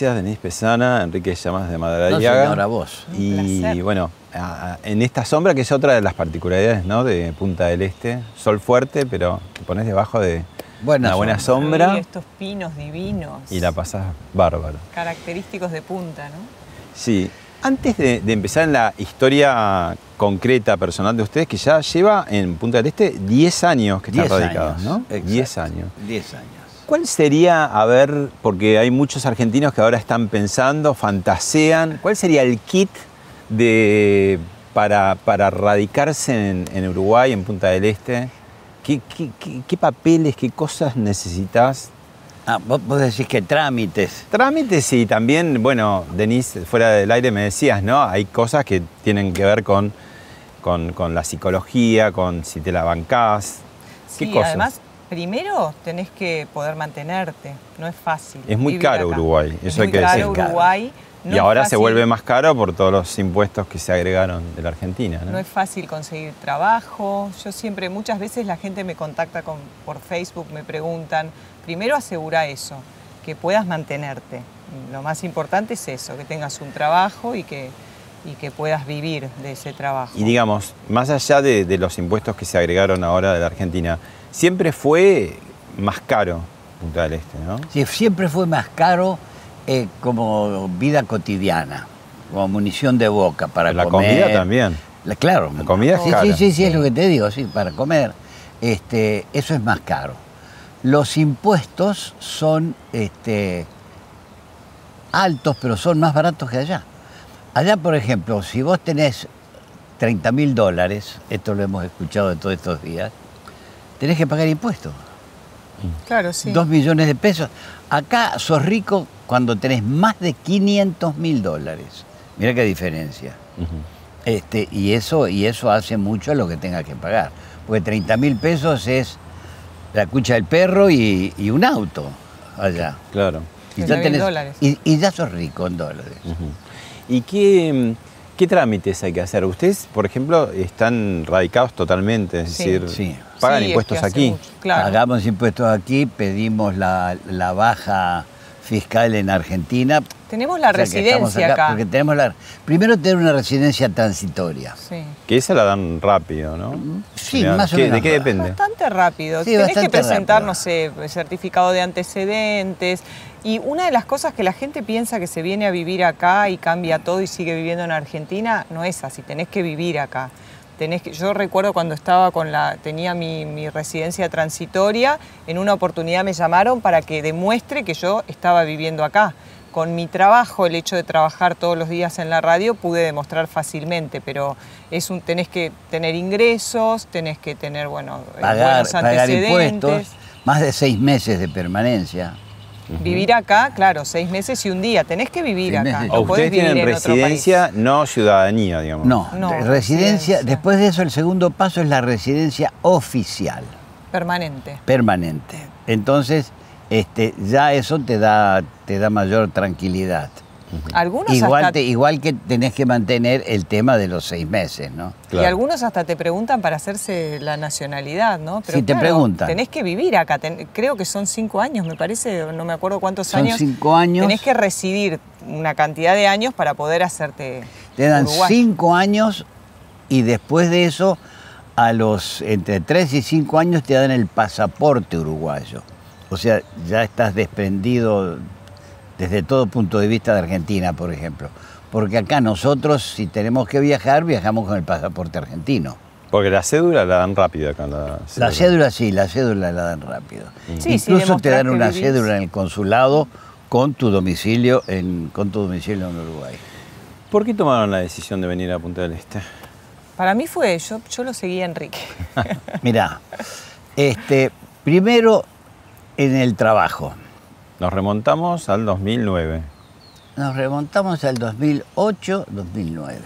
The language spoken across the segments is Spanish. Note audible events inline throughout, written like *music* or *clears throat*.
Gracias, Denise Pesana, Enrique Llamas de No, Madariaga. señora, vos. Un y placer. bueno, a- a- en esta sombra, que es otra de las particularidades ¿no? de Punta del Este, sol fuerte, pero te pones debajo de Buena una buena sombra. sombra Sí, estos pinos divinos. y la pasas bárbaro. Característicos de punta, ¿no? Sí, antes de, de empezar en la historia concreta, personal de ustedes, que ya lleva en Punta del Este 10 años que están radicados, años, ¿no? exacto. 10 años. 10 años. ¿Cuál sería, a ver, porque hay muchos argentinos que ahora están pensando, fantasean, cuál sería el kit de, para, para radicarse en, en Uruguay, en Punta del Este? ¿Qué, qué- qué- qué papeles, qué cosas necesitas? Ah, vos, vos decís que trámites. Trámites y también, bueno, Denise, fuera del aire me decías, ¿no? Hay cosas que tienen que ver con, con, con la psicología, con si te la bancás. ¿Qué Sí, cosas? además, primero tenés que poder mantenerte. No es fácil. Es muy caro acá. Uruguay, Es eso hay muy que caro decir. Uruguay. No y es ahora se vuelve más caro por todos los impuestos que se agregaron de la Argentina. ¿no? No es fácil conseguir trabajo. Yo siempre, muchas veces la gente me contacta con- por Facebook, me preguntan, primero asegura eso, que puedas mantenerte. Lo más importante es eso, que tengas un trabajo y que, y que puedas vivir de ese trabajo. Y digamos, más allá de, de los impuestos que se agregaron ahora de la Argentina, siempre fue más caro Punta del Este, ¿no? Sí, siempre fue más caro eh, como vida cotidiana, como munición de boca para la comer. comida también. La- claro. La comida es sí, cara. Sí, sí, sí, es lo que te digo, sí, para comer. Este, eso es más caro. Los impuestos son este, altos, pero son más baratos que allá. Allá, por ejemplo, si vos tenés 30 mil dólares, esto lo hemos escuchado de todos estos días, tenés que pagar impuestos. Claro, sí. Dos millones de pesos. Acá sos rico cuando tenés más de 500 mil dólares. Mira qué diferencia. Este, y, eso, y eso hace mucho a lo que tengas que pagar. Porque 30 mil pesos es la cucha del perro y, y un auto allá. Claro. Y 30.000 dólares. y, y ya sos rico en dólares. ¿Y qué, mm, qué trámites hay que hacer? Ustedes, por ejemplo, están radicados totalmente, es Sí. decir, Sí. pagan Sí, es impuestos que aquí. mucho, Claro. Pagamos impuestos aquí, pedimos la, la baja fiscal en Argentina. Tenemos la O sea, residencia acá. Porque tenemos la, primero tener una residencia transitoria. Sí. Que esa la dan rápido, ¿no? Sí, Mirá, más o ¿qué- menos ¿De qué depende? Bastante rápido. Sí, Tenés que presentar, rápido. no sé, certificado de antecedentes. Y una de las cosas que la gente piensa que se viene a vivir acá y cambia todo y sigue viviendo en Argentina, no es así. Tenés que vivir acá. Tenés que, yo recuerdo cuando estaba con la, tenía mi, mi residencia transitoria, en una oportunidad me llamaron para que demuestre que yo estaba viviendo acá. Con mi trabajo, el hecho de trabajar todos los días en la radio, pude demostrar fácilmente, pero es un, tenés que tener ingresos, tenés que tener, bueno, eh, Pagar, buenos pagar antecedentes. impuestos, más de seis meses de permanencia. Vivir acá, claro, seis meses y un día. Tenés que vivir Seis acá. meses. O ustedes tienen vivir en otro residencia, no ciudadanía, digamos. No, No, residencia, residencia. después de eso el segundo paso es la residencia oficial. Permanente. permanente. Entonces, este, ya eso te da, te da mayor tranquilidad. Algunos Igual, hasta, te- igual que tenés que mantener el tema de los seis meses, ¿no? Claro. Y algunos hasta te preguntan para hacerse la nacionalidad, ¿no? Sí, te preguntan. Tenés que vivir acá. ten- creo que son cinco años, me parece, no me acuerdo cuántos Son años. cinco años. Tenés que residir una cantidad de años para poder hacerte. Te dan cinco años y después de eso, a los entre tres y cinco años te dan el pasaporte uruguayo. O sea, ya estás desprendido desde todo punto de vista de Argentina, por ejemplo. Porque acá nosotros, si tenemos que viajar, viajamos con el pasaporte argentino. Porque la cédula la dan rápido acá. La cédula, La cédula sí, la cédula la dan rápido. Sí, sí, Incluso te dan una vivís. cédula en el consulado con tu domicilio en, con tu domicilio en Uruguay. ¿Por qué tomaron la decisión de venir a Punta del Este? Para mí fue, yo, yo lo seguía a Enrique. *laughs* Mirá, este, primero en el trabajo. Nos remontamos al 2009. Nos remontamos al 2008, 2009.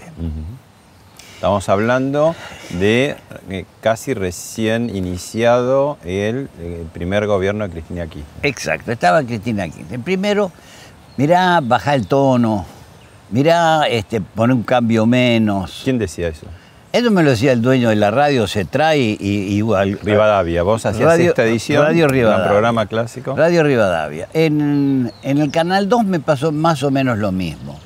Estamos hablando de eh, casi recién iniciado el, eh, primer gobierno de Cristina Kirchner. Exacto, estaba Cristina Kirchner. Primero, mirá, baja el tono, mirá, este, pone un cambio menos. ¿Quién decía eso? Eso me lo decía el dueño de la radio, se trae y, y igual. Rivadavia. Vos hacías Radio- esta edición, Radio un Rivadavia. programa clásico. Radio Rivadavia. En, en el Canal 2 me pasó más o menos lo mismo.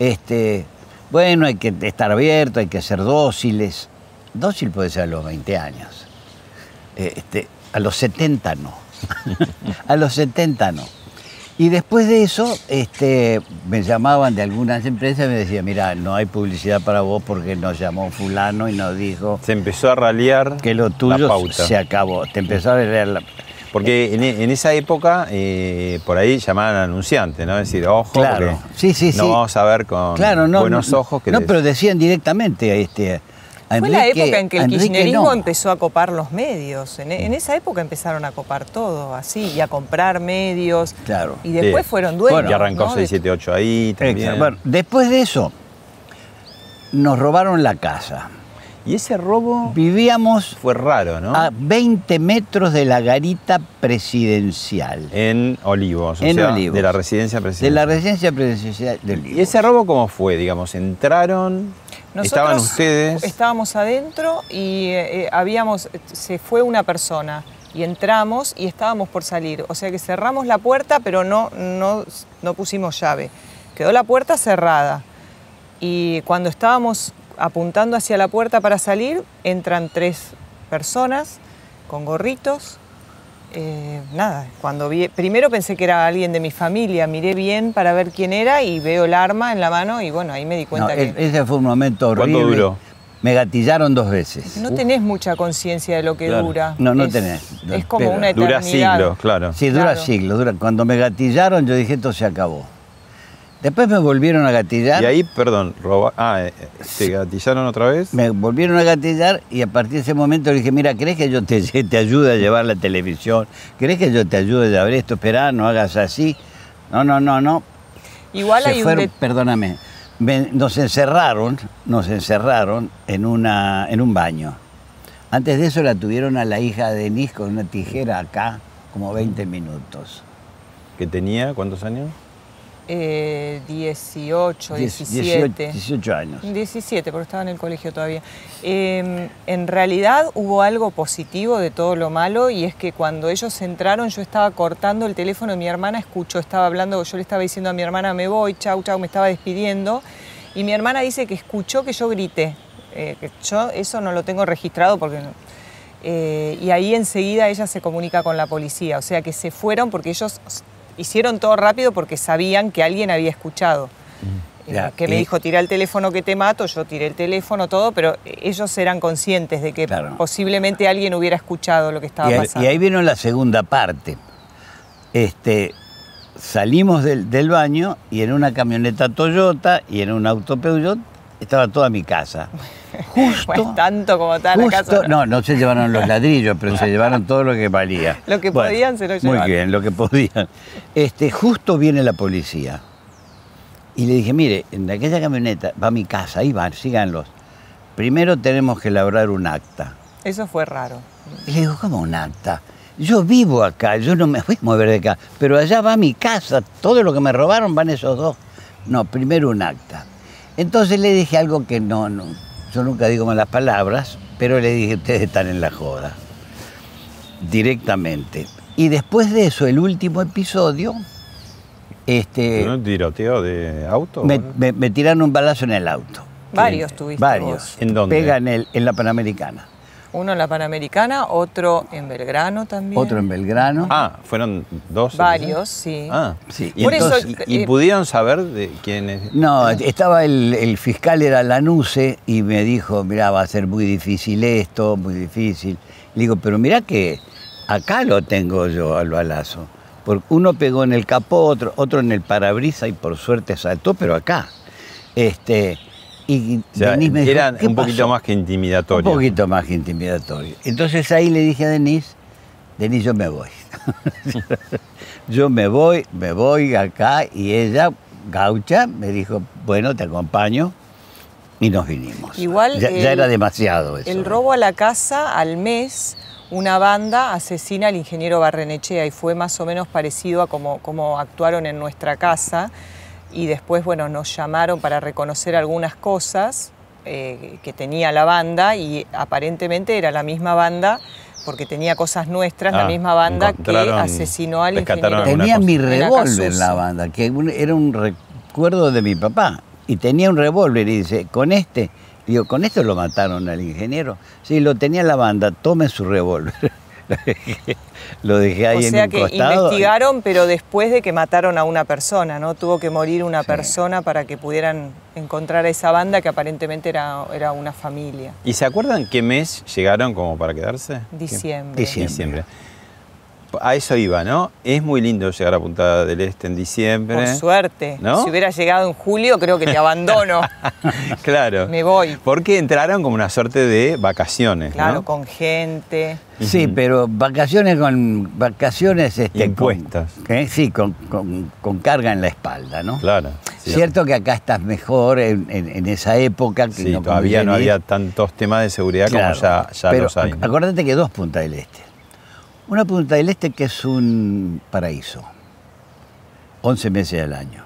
Este, bueno, hay que estar abierto, hay que ser dóciles. Dócil puede ser a los 20 años. Este, a los 70 no. *laughs* a los 70 no. Y después de eso, este, me llamaban de algunas empresas y me decían, mira, no hay publicidad para vos porque nos llamó fulano y nos dijo Se empezó a ralear que lo la tuyo pauta. se acabó. Te empezó a leer la... Porque en, en esa época, eh, por ahí llamaban al anunciante, ¿no? Es decir, ojo, Claro. porque Sí, sí, no sí. vamos a ver con Claro, no, buenos no, ojos que No, les- pero decían directamente este. A Fue la época en que el Enrique kirchnerismo no. empezó a copar los medios. En, en esa época empezaron a copar todo, así, y a comprar medios. Claro. Y después Sí. fueron dueños. y arrancó ¿no? de- 678 ahí también. Exacto. Bueno, después de eso, nos robaron la casa. Y ese robo Vivíamos fue raro, ¿no? a 20 metros de la garita presidencial. En Olivos, o En sea, Olivos. de la residencia De presidencial. la residencia presidencial de Olivos. ¿Y ese robo cómo fue? Digamos, entraron, Nosotros estaban ustedes. Estábamos adentro y eh, eh, habíamos, se fue una persona y entramos y estábamos por salir. O sea que cerramos la puerta, pero no, no, no pusimos llave. Quedó la puerta cerrada. Y cuando estábamos apuntando hacia la puerta para salir, entran tres personas con gorritos. Eh, nada, cuando vi, primero pensé que era alguien de mi familia, miré bien para ver quién era y veo el arma en la mano y bueno, ahí me di cuenta e- que... ese fue un momento ¿Cuánto horrible. duró? Me gatillaron dos veces. No tenés mucha conciencia de lo que Claro. dura. No, no Es- tenés. Es como Pero una eternidad. Dura siglos, claro. Sí, dura Claro. siglos. Dura. Cuando me gatillaron, yo dije, esto se acabó. Después me volvieron a gatillar. Y ahí, perdón, roba... ah, eh, ¿se gatillaron otra vez? Me volvieron a gatillar y a partir de ese momento le dije, mira, ¿crees que yo te, *laughs* te ayude a llevar la televisión? ¿Crees que yo te ayude a llevar esto? Esperá, no hagas así. No, no, no, no. Igual Se hay fueron- un... Perdóname. Me- nos encerraron, nos encerraron en, una, en un baño. Antes de eso la tuvieron a la hija de Denis con una tijera acá, como 20 minutos. ¿Que tenía cuántos años? Eh, 18, Diez- 17. 18 años. 17, porque estaba en el colegio todavía. Eh, en realidad hubo algo positivo de todo lo malo y es que cuando ellos entraron yo estaba cortando el teléfono de mi hermana, escucho, estaba hablando, yo le estaba diciendo a mi hermana me voy, chau, chau, me estaba despidiendo y mi hermana dice que escuchó que yo grité. Eh, yo eso no lo tengo registrado porque... no- eh, y ahí enseguida ella se comunica con la policía, o sea que se fueron porque ellos hicieron todo rápido porque sabían que alguien había escuchado. Eh, Ya, que me dijo, tira el teléfono que te mato, yo tiré el teléfono, todo, pero ellos eran conscientes de que Claro. posiblemente alguien hubiera escuchado lo que estaba Y ahí, pasando. y ahí vino la segunda parte. Este, salimos del, del baño y en una camioneta Toyota y en un auto Peugeot estaba toda mi casa. *laughs* Justo, Pues tanto como tal justo- casa. no, no se llevaron los ladrillos, pero se llevaron todo lo que valía. *laughs* Lo que podían se lo Muy llevaron. bien, lo que podían. Este, justo viene la policía. Y le dije, mire, en aquella camioneta va mi casa, ahí van, síganlos. Primero tenemos que elaborar un acta. Eso fue raro. Y le digo, ¿cómo un acta? Yo vivo acá, yo no me voy a mover de acá, pero allá va mi casa, todo lo que me robaron van esos dos. No, primero un acta. Entonces le dije algo que no, no yo nunca digo malas palabras, pero le dije, ustedes están en la joda, directamente. Y después de eso, el último episodio, este, ¿Un tiroteo de auto? me, me- me tiraron un balazo en el auto. Varios tuviste Varios. vos. ¿En dónde? Pega en, el, en la Panamericana. Uno en la Panamericana, otro en Belgrano también. Otro en Belgrano. Ah, fueron dos. Varios, sí. Ah, Sí, Y, Por eso, entonces- y- y eh, pudieron saber de quién es. No, estaba el, el fiscal, era Lanuse, y me dijo, mirá, va a ser muy difícil esto, muy difícil. Le digo, pero mirá que acá lo tengo yo al balazo. Porque uno pegó en el capó, otro, otro en el parabrisa y por suerte saltó, pero acá. Este, y O sea, Denis me dijo, eran "¿Qué un poquito pasó?". más que Un intimidatorios. poquito más que intimidatorio. Entonces ahí le dije a Denise, Denise, yo me voy. *laughs* yo me voy, me voy acá y ella, gaucha, me dijo, bueno, te acompaño y nos vinimos. Igual ya, era demasiado eso. El robo a la casa al mes, una banda asesina al ingeniero Barrenechea y fue más o menos parecido a como, como actuaron en nuestra casa. Y después, bueno, nos llamaron para reconocer algunas cosas eh, que tenía la banda y aparentemente era la misma banda porque tenía cosas nuestras, la Ah, misma banda que asesinó al ingeniero. Tenía mi En revólver Acasuso. la banda, que un- era un recuerdo de mi papá. Y tenía un revólver y dice, con este, digo, con esto lo mataron al ingeniero. Sí, lo tenía la banda, tome su revólver. *laughs* *laughs* lo dejé ahí o en sea un que costado. investigaron, pero después de que mataron a una persona, ¿no? Tuvo que morir una Sí. persona para que pudieran encontrar a esa banda que aparentemente era, era una familia. ¿Y se acuerdan qué mes llegaron como para quedarse? Diciembre. Diciembre. Diciembre. A eso iba, ¿no? Es muy lindo llegar a Punta del Este en diciembre. Por suerte. ¿No? Si hubiera llegado en julio, creo que te abandono. *laughs* claro. Me voy. Porque entraron como una suerte de vacaciones, Claro, ¿no? con gente. Sí, pero vacaciones con vacaciones este, Impuestas. Con, ¿eh? Sí, con, con- con carga en la espalda, ¿no? Claro. sí. Cierto que acá estás mejor en, en- en esa época. Que Sí, no todavía no había tantos temas de seguridad Claro, como ya, ya pero los hay. ac- ¿no? Acuérdate que dos Punta del Este. Una Punta del Este que es un paraíso. 11 meses al año.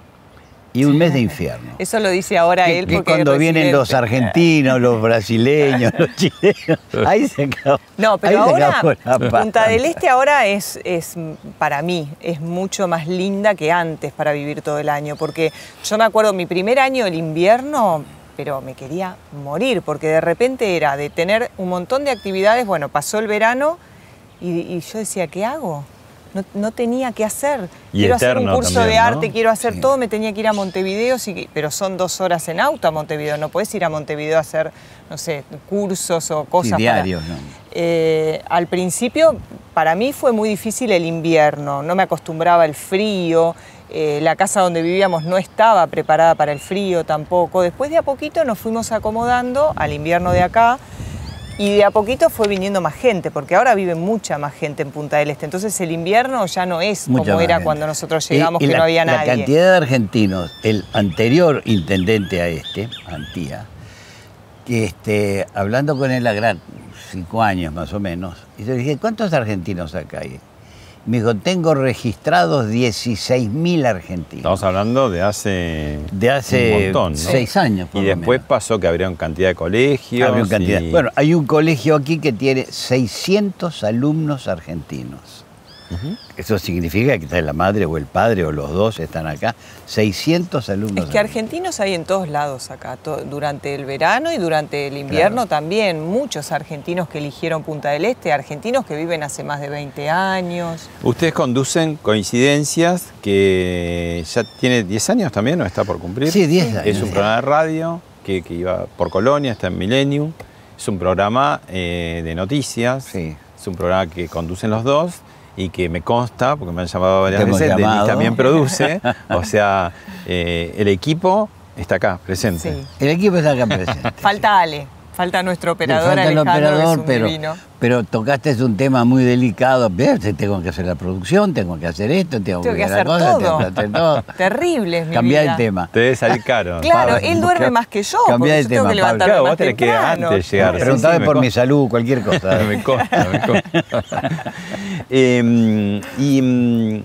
Y un mes de infierno. Eso lo dice ahora Que, él que porque cuando vienen los argentinos, los brasileños, *laughs* los chilenos, ahí se acabó. No, pero ahora. Punta del Este ahora es, es, para mí, es mucho más linda que antes para vivir todo el año. Porque yo me acuerdo, mi primer año, el invierno, pero me quería morir, porque de repente era de tener un montón de actividades, bueno, pasó el verano y, y yo decía, ¿qué hago? No, no tenía qué hacer. Y quiero hacer un curso también, de ¿no? arte, quiero hacer Sí. todo, me tenía que ir a Montevideo, sí, pero son dos horas en auto a Montevideo, no puedes ir a Montevideo a hacer, no sé, cursos o cosas. para- diarios, ¿no? eh, al principio para mí fue muy difícil el invierno, no me acostumbraba al frío, eh, la casa donde vivíamos no estaba preparada para el frío tampoco. Después de a poquito nos fuimos acomodando al invierno de acá y de a poquito fue viniendo más gente, porque ahora vive mucha más gente en Punta del Este. Entonces el invierno ya no es Mucha como era gente. cuando nosotros llegamos y que la- no había La nadie. cantidad de argentinos, el anterior intendente a este, Antía, que este, hablando con él a gran, cinco años más o menos, y yo le dije, ¿cuántos argentinos acá hay? Me dijo, tengo registrados 16.000 argentinos. Estamos hablando de hace, De hace un montón, ¿no? seis años. por Y lo después menos. pasó que abrieron cantidad de colegios. Abrió cantidad. y- Bueno, hay un colegio aquí que tiene 600 alumnos argentinos. Eso significa que está la madre o el padre o los dos están acá. 600 alumnos. Es que argentinos hay en todos lados acá, to- durante el verano y durante el invierno también. Muchos argentinos que eligieron Punta del Este, argentinos que viven hace más de 20 años. Ustedes conducen Coincidencias, que ya tiene 10 años también, ¿o está por cumplir? Sí, 10 años. Es un programa de radio que, que iba por Colonia, está en Millennium. Es un programa eh, de noticias. Sí. Es un programa que conducen los dos y que me consta, porque me han llamado varias Te veces, Denis llamado. también produce. o sea, eh, el equipo está acá, presente. Sí. El equipo está acá presente. Falta Ale, falta nuestro operador falta el Alejandro, que es operador, un pero, divino. pero tocaste un tema muy delicado. Tengo que hacer la producción, tengo que hacer esto, tengo, Tengo que la hacer cosa, todo. tengo que hacer todo. *laughs* Terrible es mi Cambiar vida. el tema. Te debe salir caro. *laughs* Claro, Pablo, él duerme más que yo, cambiá porque de yo tengo tema, que Pablo. levantarme Claro, más vos tenés que temprano. antes llegar. Sí, Preguntame sí, me por mi salud, cualquier cosa. *laughs* me consta, me consta. Eh, y, mm,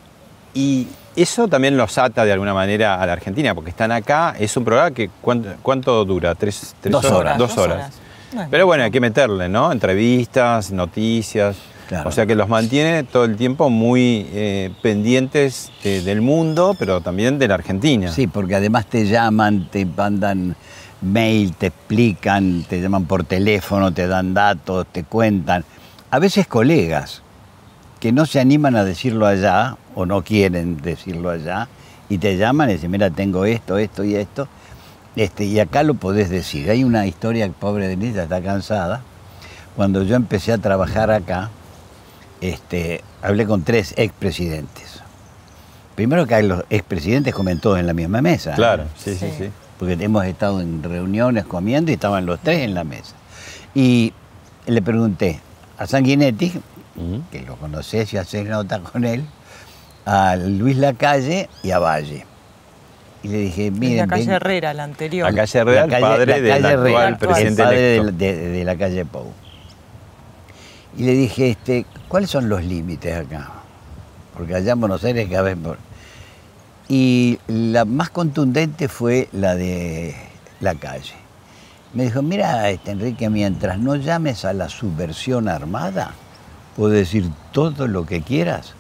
y eso también los ata de alguna manera a la Argentina, porque están acá. Es un programa que ¿cuánto, cuánto dura? ¿Tres, tres Dos horas. Dos Dos horas. horas. No es Pero bueno, hay que meterle, ¿no? Entrevistas, noticias. Claro. O sea que los mantiene todo el tiempo muy eh, pendientes de- del mundo, pero también de la Argentina. Sí, porque además te llaman, te mandan mail, te explican, te llaman por teléfono, te dan datos, te cuentan. A veces colegas que no se animan a decirlo allá o no quieren decirlo allá y te llaman y dicen, mira, tengo esto, esto y esto. Este, y acá lo podés decir. Hay una historia, pobre Denise está cansada. Cuando yo empecé a trabajar acá, este, hablé con tres expresidentes. Primero que los expresidentes comen todos en la misma mesa. Claro, sí, sí, Sí. sí. Porque hemos estado en reuniones comiendo y estaban los tres en la mesa. Y le pregunté a Sanguinetti, Que lo conocés y haces nota con él, a Luis Lacalle y a Valle. Y le dije, En miren, la calle ven- Herrera, la anterior. La calle Herrera, el la calle- padre la del calle actual Herrera, presidente el padre electo. de, de- de la calle Pou. Y le dije, este, ¿cuáles son los límites acá? Porque allá en Buenos Aires cada vez... Y la más contundente fue la de la calle. Me dijo, mira, este, Enrique, mientras no llames a la subversión armada, puedes decir todo lo que quieras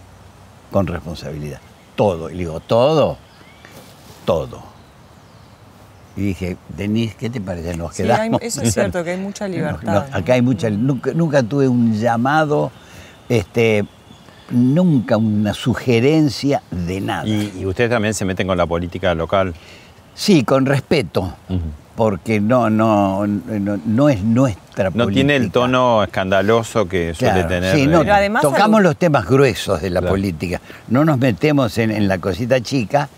con responsabilidad. Todo. Y le digo, ¿todo? Todo. Y dije, Denise, ¿qué te parece? Nos Sí, hay- quedamos. eso es cierto, que hay mucha *laughs* No, libertad. no, acá hay mucha. Nunca, nunca tuve un llamado, este, nunca una sugerencia de nada. Y, y ustedes también se meten con la política local. Sí, con respeto, porque no, no, no, no es nuestra No tiene el política. tono escandaloso que suele tener. sí, no, Pero además tocamos los temas gruesos de la Claro. política. No nos metemos en, en la cosita chica,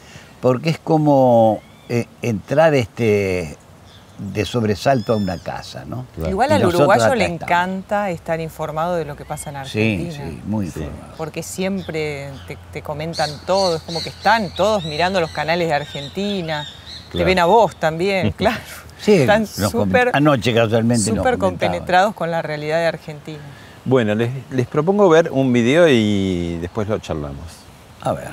porque es como eh, entrar este de sobresalto a una casa, ¿no? Igual al uruguayo le encanta estar informado de lo que pasa en Argentina. sí, muy informado. Porque siempre te, te comentan todo, es como que están todos mirando los canales de Argentina. Te Claro. ven a vos también, *laughs* claro. Sí, están súper anoche casualmente nos súper comentaban. compenetrados con la realidad de Argentina. Bueno, les, les propongo ver un video y después lo charlamos. A ver.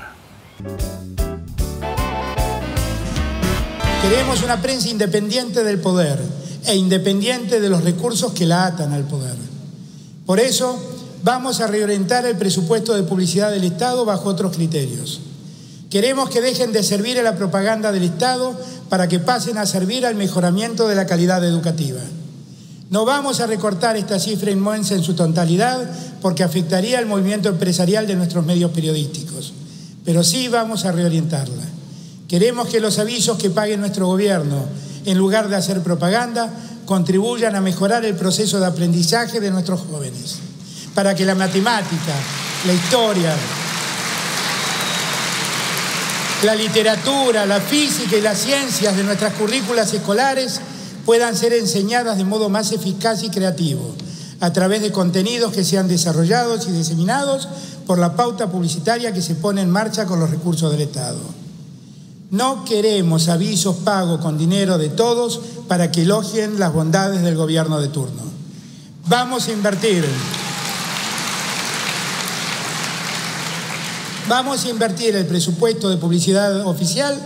Queremos una prensa independiente del poder e independiente de los recursos que la atan al poder. Por eso, vamos a reorientar el presupuesto de publicidad del Estado bajo otros criterios. Queremos que dejen de servir a la propaganda del Estado para que pasen a servir al mejoramiento de la calidad educativa. No vamos a recortar esta cifra inmensa en su totalidad porque afectaría al movimiento empresarial de nuestros medios periodísticos, pero sí vamos a reorientarla. Queremos que los avisos que pague nuestro gobierno, en lugar de hacer propaganda, contribuyan a mejorar el proceso de aprendizaje de nuestros jóvenes, para que la matemática, la historia, la literatura, la física y las ciencias de nuestras currículas escolares puedan ser enseñadas de modo más eficaz y creativo, a través de contenidos que sean desarrollados y diseminados por la pauta publicitaria que se pone en marcha con los recursos del Estado. No queremos avisos pagos con dinero de todos para que elogien las bondades del gobierno de turno. Vamos a invertir. Vamos a invertir el presupuesto de publicidad oficial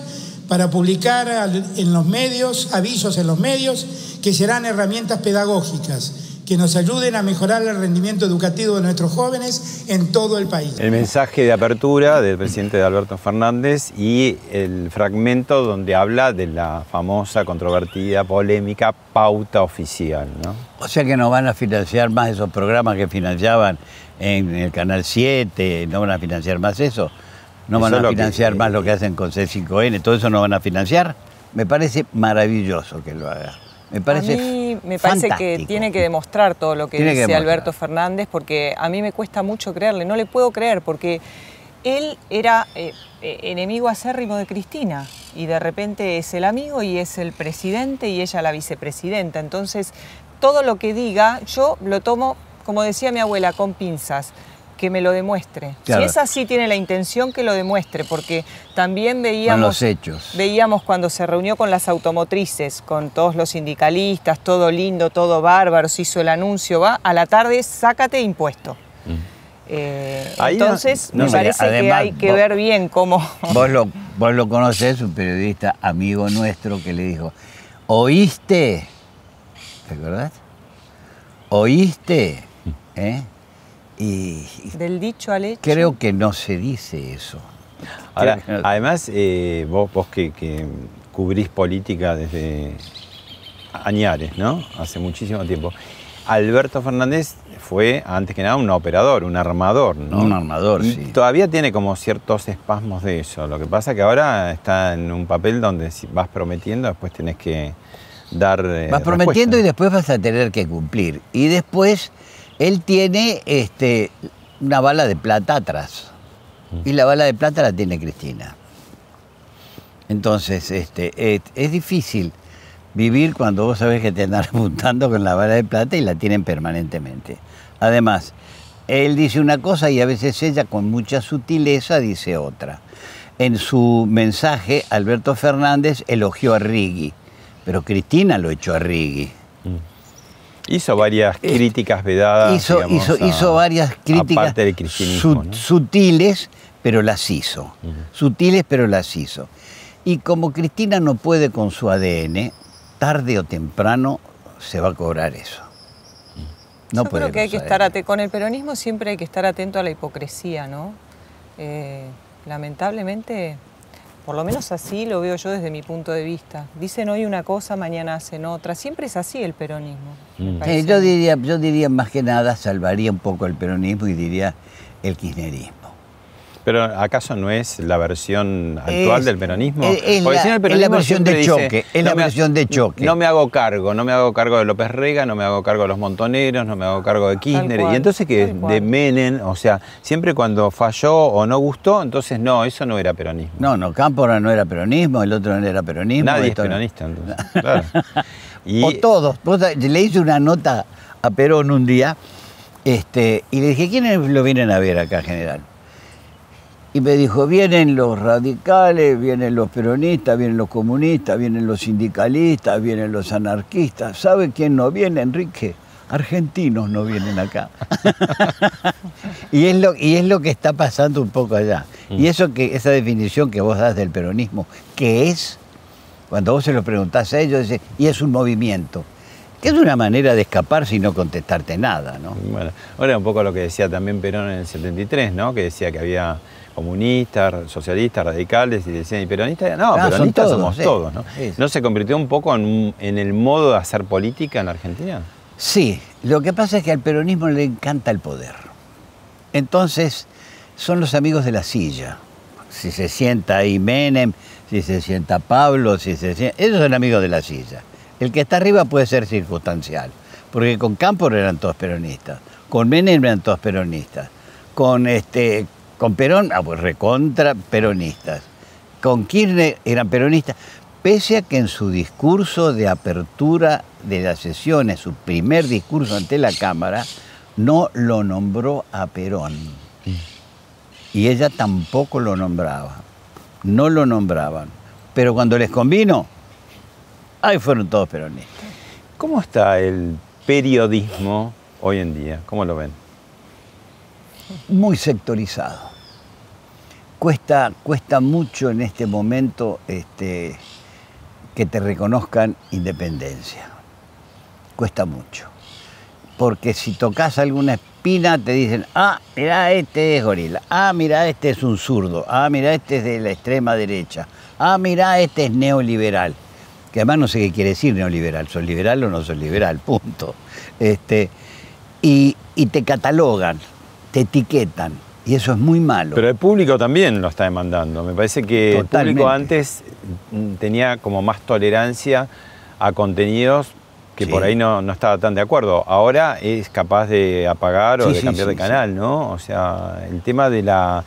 para publicar en los medios, avisos en los medios, que serán herramientas pedagógicas que nos ayuden a mejorar el rendimiento educativo de nuestros jóvenes en todo el país. El mensaje de apertura del presidente Alberto Fernández y el fragmento donde habla de la famosa, controvertida, polémica pauta oficial. ¿no? O sea que no van a financiar más esos programas que financiaban en el Canal 7, no van a financiar más eso. No Eso van a que- financiar más lo que hacen con C5N, todo eso no van a financiar. Me parece maravilloso que lo haga. Me parece a mí me parece que tiene que demostrar todo lo que Tiene dice. Alberto Fernández, porque a mí me cuesta mucho creerle, no le puedo creer, porque él era eh, eh, enemigo acérrimo de Cristina y de repente es el amigo y es el presidente y ella la vicepresidenta. Entonces, todo lo que diga, yo lo tomo, como decía mi abuela, con pinzas que me lo demuestre. Claro. Si es así, tiene la intención que lo demuestre, porque también veíamos... los hechos. Veíamos cuando se reunió con las automotrices, con todos los sindicalistas, todo lindo, todo bárbaro, se hizo el anuncio, va, a la tarde sácate impuesto. Eh, Ahí no- entonces, no, me parece que hay que vos- ver bien cómo... *laughs* Vos lo, vos lo conocés, un periodista amigo nuestro que le dijo, ¿oíste? ¿Te acordás? ¿Oíste? ¿Eh? Y, y Del dicho al hecho. creo que no se dice eso. Ahora, no- además, eh, vos, vos que, que cubrís política desde Añares, ¿no? Hace muchísimo tiempo. Alberto Fernández fue, antes que nada, un operador, un armador, ¿no? Un armador, Y sí. Todavía tiene como ciertos espasmos de eso. Lo que pasa es que ahora está en un papel donde si vas prometiendo, después tenés que dar. eh, Vas prometiendo y después vas a tener que cumplir. Y después él tiene este, una bala de plata atrás. Y la bala de plata la tiene Cristina. Entonces, este, es, es difícil vivir cuando vos sabés que te andan *laughs* apuntando con la bala de plata y la tienen permanentemente. Además, él dice una cosa y a veces ella con mucha sutileza dice otra. En su mensaje, Alberto Fernández elogió a Riggi, pero Cristina lo echó a Riggi. Hizo varias críticas vedadas. Eh, hizo, digamos, hizo, a- hizo varias críticas Aparte del cristianismo. su- ¿no? sutiles, pero las hizo. Sutiles, pero las hizo. Y como Cristina no puede con su ADN, tarde o temprano se va a cobrar eso. No Yo puede creo que hay con que estar ADN. ate- con el peronismo siempre hay que estar atento a la hipocresía, ¿no? Eh, lamentablemente, por lo menos así lo veo yo desde mi punto de vista. Dicen hoy una cosa, mañana hacen otra. Siempre es así el peronismo. Mm. Eh, yo, diría, yo diría más que nada, salvaría un poco el peronismo y diría el kirchnerismo. Pero ¿acaso no es la versión actual Es- del peronismo? es- la- versión de dice, choque, es la no me versión de choque. No me hago cargo, no me hago cargo de López Rega, no me hago cargo de los montoneros, no me hago cargo de Kirchner. cual, y entonces que de Menem, o sea, siempre cuando falló o no gustó, entonces no, eso no era peronismo. No, no, Cámpora no era peronismo, el otro no era peronismo. Nadie es no- peronista, entonces. *laughs* claro. Y- O todos. Le hice una nota a Perón un día este, y le dije, ¿quiénes lo vienen a ver acá, general? Y me dijo, vienen los radicales, vienen los peronistas, vienen los comunistas, vienen los sindicalistas, vienen los anarquistas. ¿Sabe quién no viene, Enrique? Argentinos no vienen acá. *laughs* y, es lo, y es lo que está pasando un poco allá. Y eso que, esa definición que vos das del peronismo, que es, cuando vos se lo preguntás a ellos, dice, y es un movimiento. Que es una manera de escaparse y no contestarte nada, ¿no? Bueno, ahora un poco lo que decía también Perón en el 73, ¿no? Que decía que había comunistas, socialistas, radicales, y decían, ¿y peronistas? No, Ah, peronistas todos, somos sí. todos, ¿no? Sí. ¿No se convirtió un poco en, en el modo de hacer política en la Argentina? Sí, lo que pasa es que al peronismo le encanta el poder. Entonces, son los amigos de la silla. Si se sienta ahí Menem, si se sienta Pablo, si se sienta... Ellos son amigos de la silla. El que está arriba puede ser circunstancial, porque con Cámpora eran todos peronistas, con Menem eran todos peronistas, con, este, con Perón, ah, pues recontra peronistas, con Kirchner eran peronistas, pese a que en su discurso de apertura de las sesiones, su primer discurso ante la Cámara, no lo nombró a Perón. Y ella tampoco lo nombraba. No lo nombraban. Pero cuando les convino, ahí fueron todos peronistas. ¿Cómo está el periodismo hoy en día? ¿Cómo lo ven? Muy sectorizado. Cuesta, cuesta mucho en este momento este, que te reconozcan independencia. Cuesta mucho. Porque si tocas alguna espina te dicen, ah, mira, este es gorila, ah, mira, este es un zurdo, ah, mira, este es de la extrema derecha, ah, mira, este es neoliberal. Que además no sé qué quiere decir neoliberal, ¿sos liberal o no sos liberal? Punto. Este, y, y te catalogan, te etiquetan, y eso es muy malo. Pero el público también lo está demandando. Me parece que el público antes mm, tenía como más tolerancia a contenidos que Sí. por ahí no, no estaba tan de acuerdo. Ahora es capaz de apagar o Sí, de cambiar sí, de canal, ¿no? O sea, el tema de la,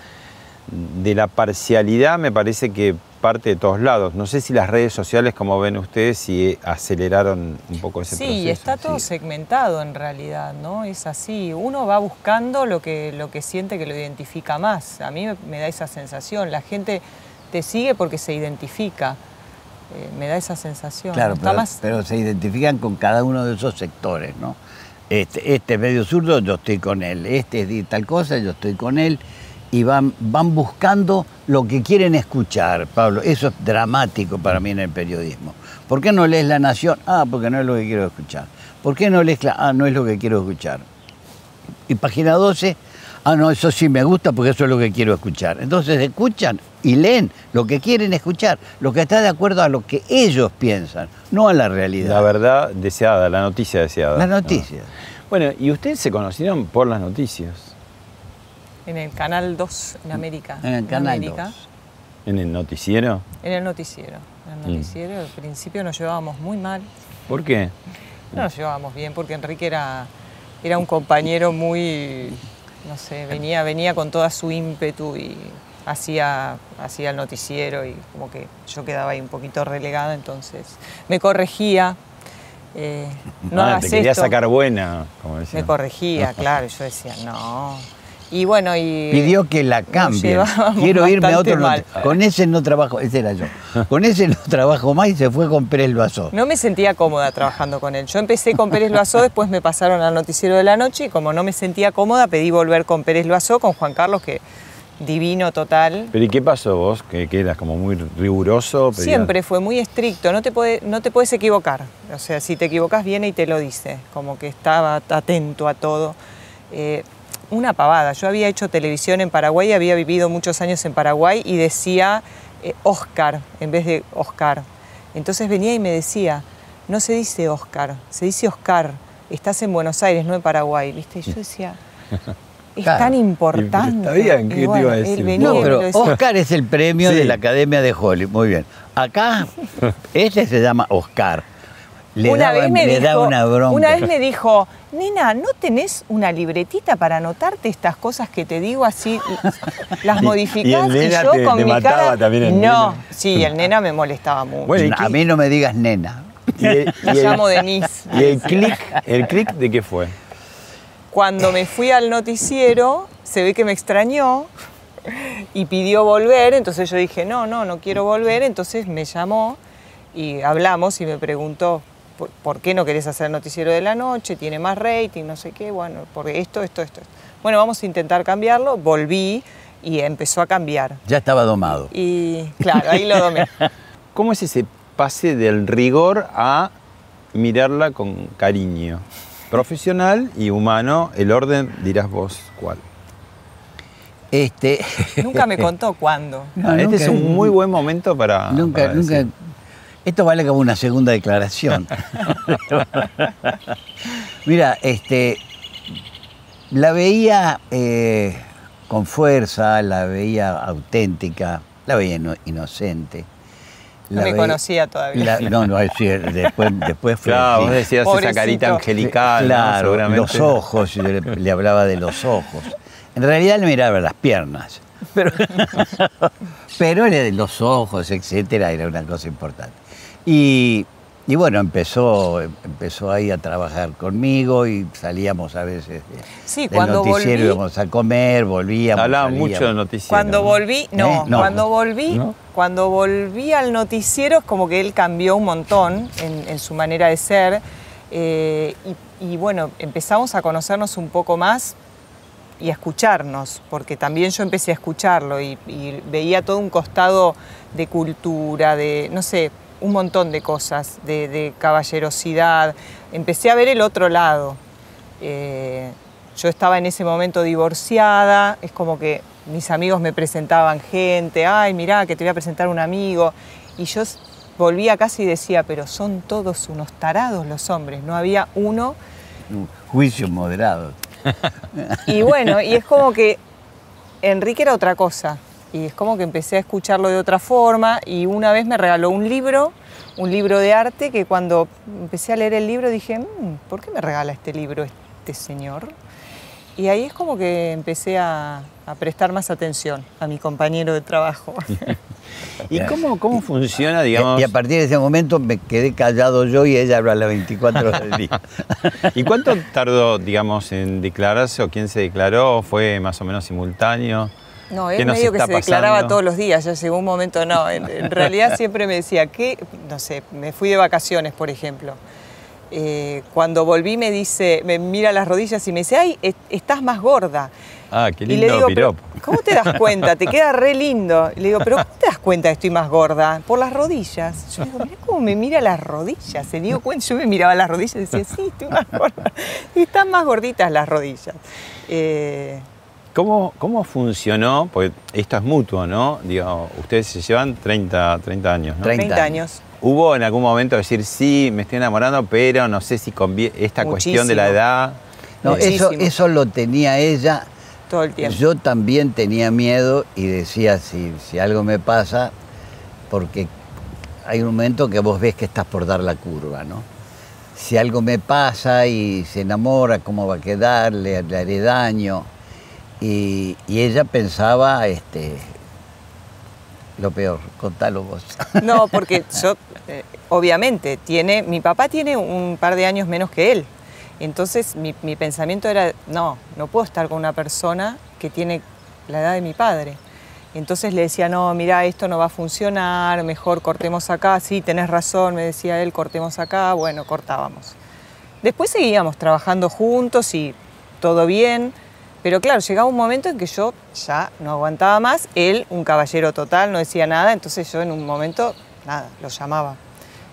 de la parcialidad me parece que parte de todos lados. No sé si las redes sociales, como ven ustedes, si aceleraron un poco ese Sí, proceso. está todo segmentado en realidad, ¿no? Es así. Uno va buscando lo que, lo que siente que lo identifica más. A mí me- da esa sensación. La gente te sigue porque se identifica. Eh, me da esa sensación. Claro, pero, más- pero se identifican con cada uno de esos sectores, ¿no? Este, este es medio zurdo, yo estoy con él. Este es tal cosa, yo estoy con él. Y van, van buscando lo que quieren escuchar, Pablo. Eso es dramático para mí en el periodismo. ¿Por qué no lees La Nación? Ah, porque no es lo que quiero escuchar. ¿Por qué no lees la... Ah, no es lo que quiero escuchar. Y página 12, Ah, no, eso sí me gusta porque eso es lo que quiero escuchar. Entonces escuchan y leen lo que quieren escuchar, lo que está de acuerdo a lo que ellos piensan, no a la realidad. La verdad deseada, la noticia deseada. La noticia. Bueno, ¿y ustedes se conocieron por las noticias? En el Canal 2 en América. En el Canal América, 2. ¿En el noticiero? En el noticiero. En el Mm. noticiero, al principio nos llevábamos muy mal. ¿Por qué? No nos llevábamos bien porque Enrique era, era un compañero muy, no sé, venía, venía con toda su ímpetu y hacía, hacía el noticiero y como que yo quedaba ahí un poquito relegada, entonces me corregía. eh, no Ah, hagas te quería esto. sacar buena, como decía. Me corregía, *laughs* claro, yo decía, no. Y bueno, y... Pidió que la llevábamos Quiero irme a otro mal. Con ese no trabajo, ese era yo. Con ese no trabajo más y se fue con Pérez Loazó. No me sentía cómoda trabajando con él. Yo empecé con Pérez Loazó, después me pasaron al noticiero de la noche y como no me sentía cómoda, pedí volver con Pérez Loazó, con Juan Carlos, que divino total. Pero ¿y qué pasó vos? Que, que eras como muy riguroso. pedías- Siempre fue muy estricto, no te, puede, no te puedes equivocar. O sea, si te equivocas viene y te lo dice, como que estaba atento a todo. Eh, una pavada. Yo había hecho televisión en Paraguay, había vivido muchos años en Paraguay y decía eh, Oscar en vez de Oscar. Entonces venía y me decía, no se dice Oscar, se dice Oscar. Estás en Buenos Aires, no en Paraguay, ¿viste? Y yo decía, *laughs* es Claro. tan importante. está bien, ¿qué te iba a decir? venía No, pero. Oscar es el premio Sí. de la Academia de Hollywood. Muy bien. Acá, *laughs* este se llama Oscar. Le, una daba- vez me le dijo, da una bronca. Una vez me dijo, nena, ¿no tenés una libretita para anotarte estas cosas que te digo así? Las *laughs* Y- modificás y y, el nena yo te- con te mi mataba cara. también el no, nena. sí, el nena me molestaba mucho. Bueno, ¿y a mí no me digas nena. *laughs* Y el, y Me el- llamo Denise. y el clic, ¿el clic de qué fue? Cuando me fui al noticiero, se ve que me extrañó y pidió volver, entonces yo dije, no, no, no quiero volver, entonces me llamó y hablamos y me preguntó, ¿por, por qué no querés hacer el noticiero de la noche? Tiene más rating, no sé qué, bueno, por esto, esto, esto. Bueno, vamos a intentar cambiarlo, volví y empezó a cambiar. Ya estaba domado. Y claro, ahí lo domé. *laughs* ¿Cómo es ese pase del rigor a mirarla con cariño? Profesional y humano, el orden dirás vos cuál. Este, Nunca me *laughs* contó cuándo. No, este nunca- es un muy buen momento para. nunca, para nunca. Esto vale como una segunda declaración. *laughs* Mira, este, la veía eh, con fuerza, la veía auténtica, la veía ino- inocente. No me conocía todavía. la- no, no, después, después fue. Claro, vos decías Pobrecito. esa carita angelical, ¿no? Claro, seguramente. los ojos, yo le, le hablaba de los ojos. En realidad le miraba las piernas, pero, *laughs* pero los ojos, etcétera, era una cosa importante. Y, y bueno, empezó, empezó ahí a trabajar conmigo y salíamos a veces de- Sí, del cuando noticiero, volví- íbamos a comer, volvíamos. Hablaba salíamos. mucho de noticiero. Cuando ¿no? volví, no, ¿Eh? No. cuando volví, ¿No? cuando volví al noticiero, es como que él cambió un montón en, en su manera de ser. eh, y, y bueno, empezamos a conocernos un poco más y a escucharnos, porque también yo empecé a escucharlo y, veía todo un costado de cultura, de, no sé, un montón de cosas, de, caballerosidad. Empecé a ver el otro lado. Eh, yo estaba en ese momento divorciada, es como que mis amigos me presentaban gente, ay, mirá, que te voy a presentar un amigo. Y yo volvía a casa y decía, pero son todos unos tarados los hombres, no había uno Un Juicio moderado. *laughs* y bueno, y es como que Enrique era otra cosa. Y es como que empecé a escucharlo de otra forma. Y una vez me regaló un libro, un libro de arte, que cuando empecé a leer el libro dije, "Mm, ¿por qué me regala este libro este señor? Y ahí es como que empecé a, a prestar más atención a mi compañero de trabajo. *laughs* ¿Y cómo, cómo funciona, digamos? Y, a partir de ese momento me quedé callado yo y ella habla las 24 horas del día. *laughs* ¿Y cuánto tardó, digamos, en declararse o quién se declaró? ¿Fue más o menos simultáneo? No, ¿Qué él nos medio que se declaraba todos los días, ya llegó un momento, no, en, en realidad *laughs* siempre me decía que, no sé, me fui de vacaciones, por ejemplo. Eh, cuando volví me dice, me mira las rodillas y me dice, ay, est- estás más gorda. Ah, qué y lindo le digo, "Pero, piropo. *laughs* ¿cómo te das cuenta? Te queda re lindo. Y le digo, ¿pero cómo te das cuenta que estoy más gorda? Por las rodillas. Yo le digo, mirá cómo me mira las rodillas. Se dio cuenta, yo me miraba las rodillas y decía, sí, estoy más gorda. Y están más gorditas las rodillas. Eh, ¿Cómo, ¿Cómo funcionó? Porque esto es mutuo, ¿no? Digo, ustedes se llevan 30, 30 años, ¿no? 30 30 años. ¿Hubo en algún momento decir, sí, me estoy enamorando, pero no sé si conviene esta cuestión de la edad? No, eso, eso lo tenía ella. Todo el tiempo. Yo también tenía miedo y decía, si, si algo me pasa, porque hay un momento que vos ves que estás por dar la curva, ¿no? Si algo me pasa y se enamora, ¿cómo va a quedar? Le, le haré daño. Y, y ella pensaba, este, lo peor, contalo vos. No, porque yo, eh, obviamente, tiene, mi papá tiene un par de años menos que él. Entonces mi, mi pensamiento era, no, no puedo estar con una persona que tiene la edad de mi padre. Entonces le decía, no, mira, esto no va a funcionar, mejor cortemos acá. Sí, tenés razón, me decía él, cortemos acá. Bueno, cortábamos. Después seguíamos trabajando juntos y todo bien. Pero claro, llegaba un momento en que yo ya no aguantaba más. Él, un caballero total, no decía nada. Entonces yo en un momento, nada, lo llamaba.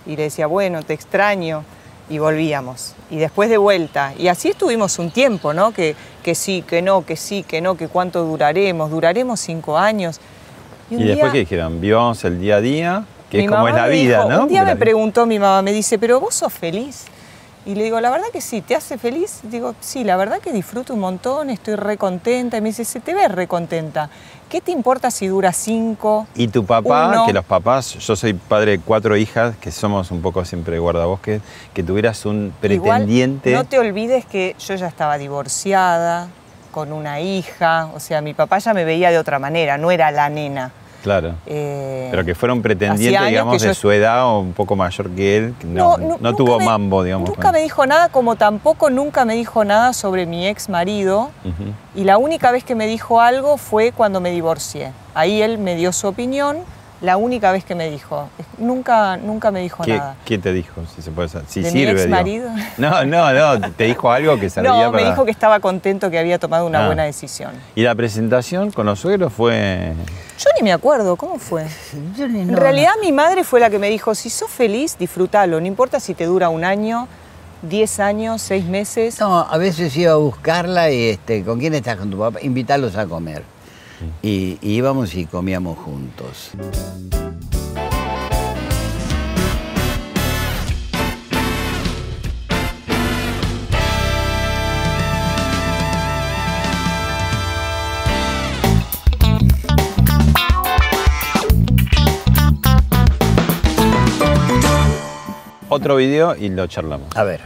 Y le decía, bueno, te extraño. Y volvíamos. Y después de vuelta. Y así estuvimos un tiempo, ¿no? Que, que sí, que no, que sí, que no, que cuánto duraremos. Duraremos cinco años. ¿Y, después día- qué dijeron? Vivamos el día a día, que es como es la vida, dijo- ¿no? Un día Porque me preguntó mi mamá, me dice, pero vos sos feliz. Y le digo, la verdad que sí, ¿te hace feliz? Digo, sí, la verdad que disfruto un montón, estoy re contenta. Y me dice, se te ve re contenta. ¿Qué te importa si dura cinco? Y tu papá, Uno. que los papás, yo soy padre de cuatro hijas, que somos un poco siempre guardabosques, que tuvieras un pretendiente. Igual, no te olvides que yo ya estaba divorciada, con una hija. O sea, mi papá ya me veía de otra manera, no era la nena. Claro. Eh, Pero que fuera un pretendiente, hacía años digamos, de yo- su edad o un poco mayor que él, no, no, nunca tuvo me- mambo, digamos. Nunca me dijo nada, como tampoco nunca me dijo nada sobre mi ex marido. Y la única vez que me dijo algo fue cuando me divorcié. Ahí él me dio su opinión, la única vez que me dijo. Nunca, nunca me dijo ¿Qué, nada. qué te dijo? Si se puede saber? Si ¿De mi sirve, digo. exmarido? No, no, no. Te dijo algo que *laughs* servía No, me para- dijo que estaba contento que había tomado una Ah. buena decisión. Y la presentación con los suegros fue. Yo ni me acuerdo, ¿cómo fue? *laughs* Yo ni- En no, realidad mi madre fue la que me dijo, si sos feliz, disfrútalo, no importa si te dura un año, diez años, seis meses. No, a veces iba a buscarla y este, ¿con quién estás con tu papá? Invitarlos a comer. Y, y íbamos y comíamos juntos. Otro video y lo charlamos. A ver.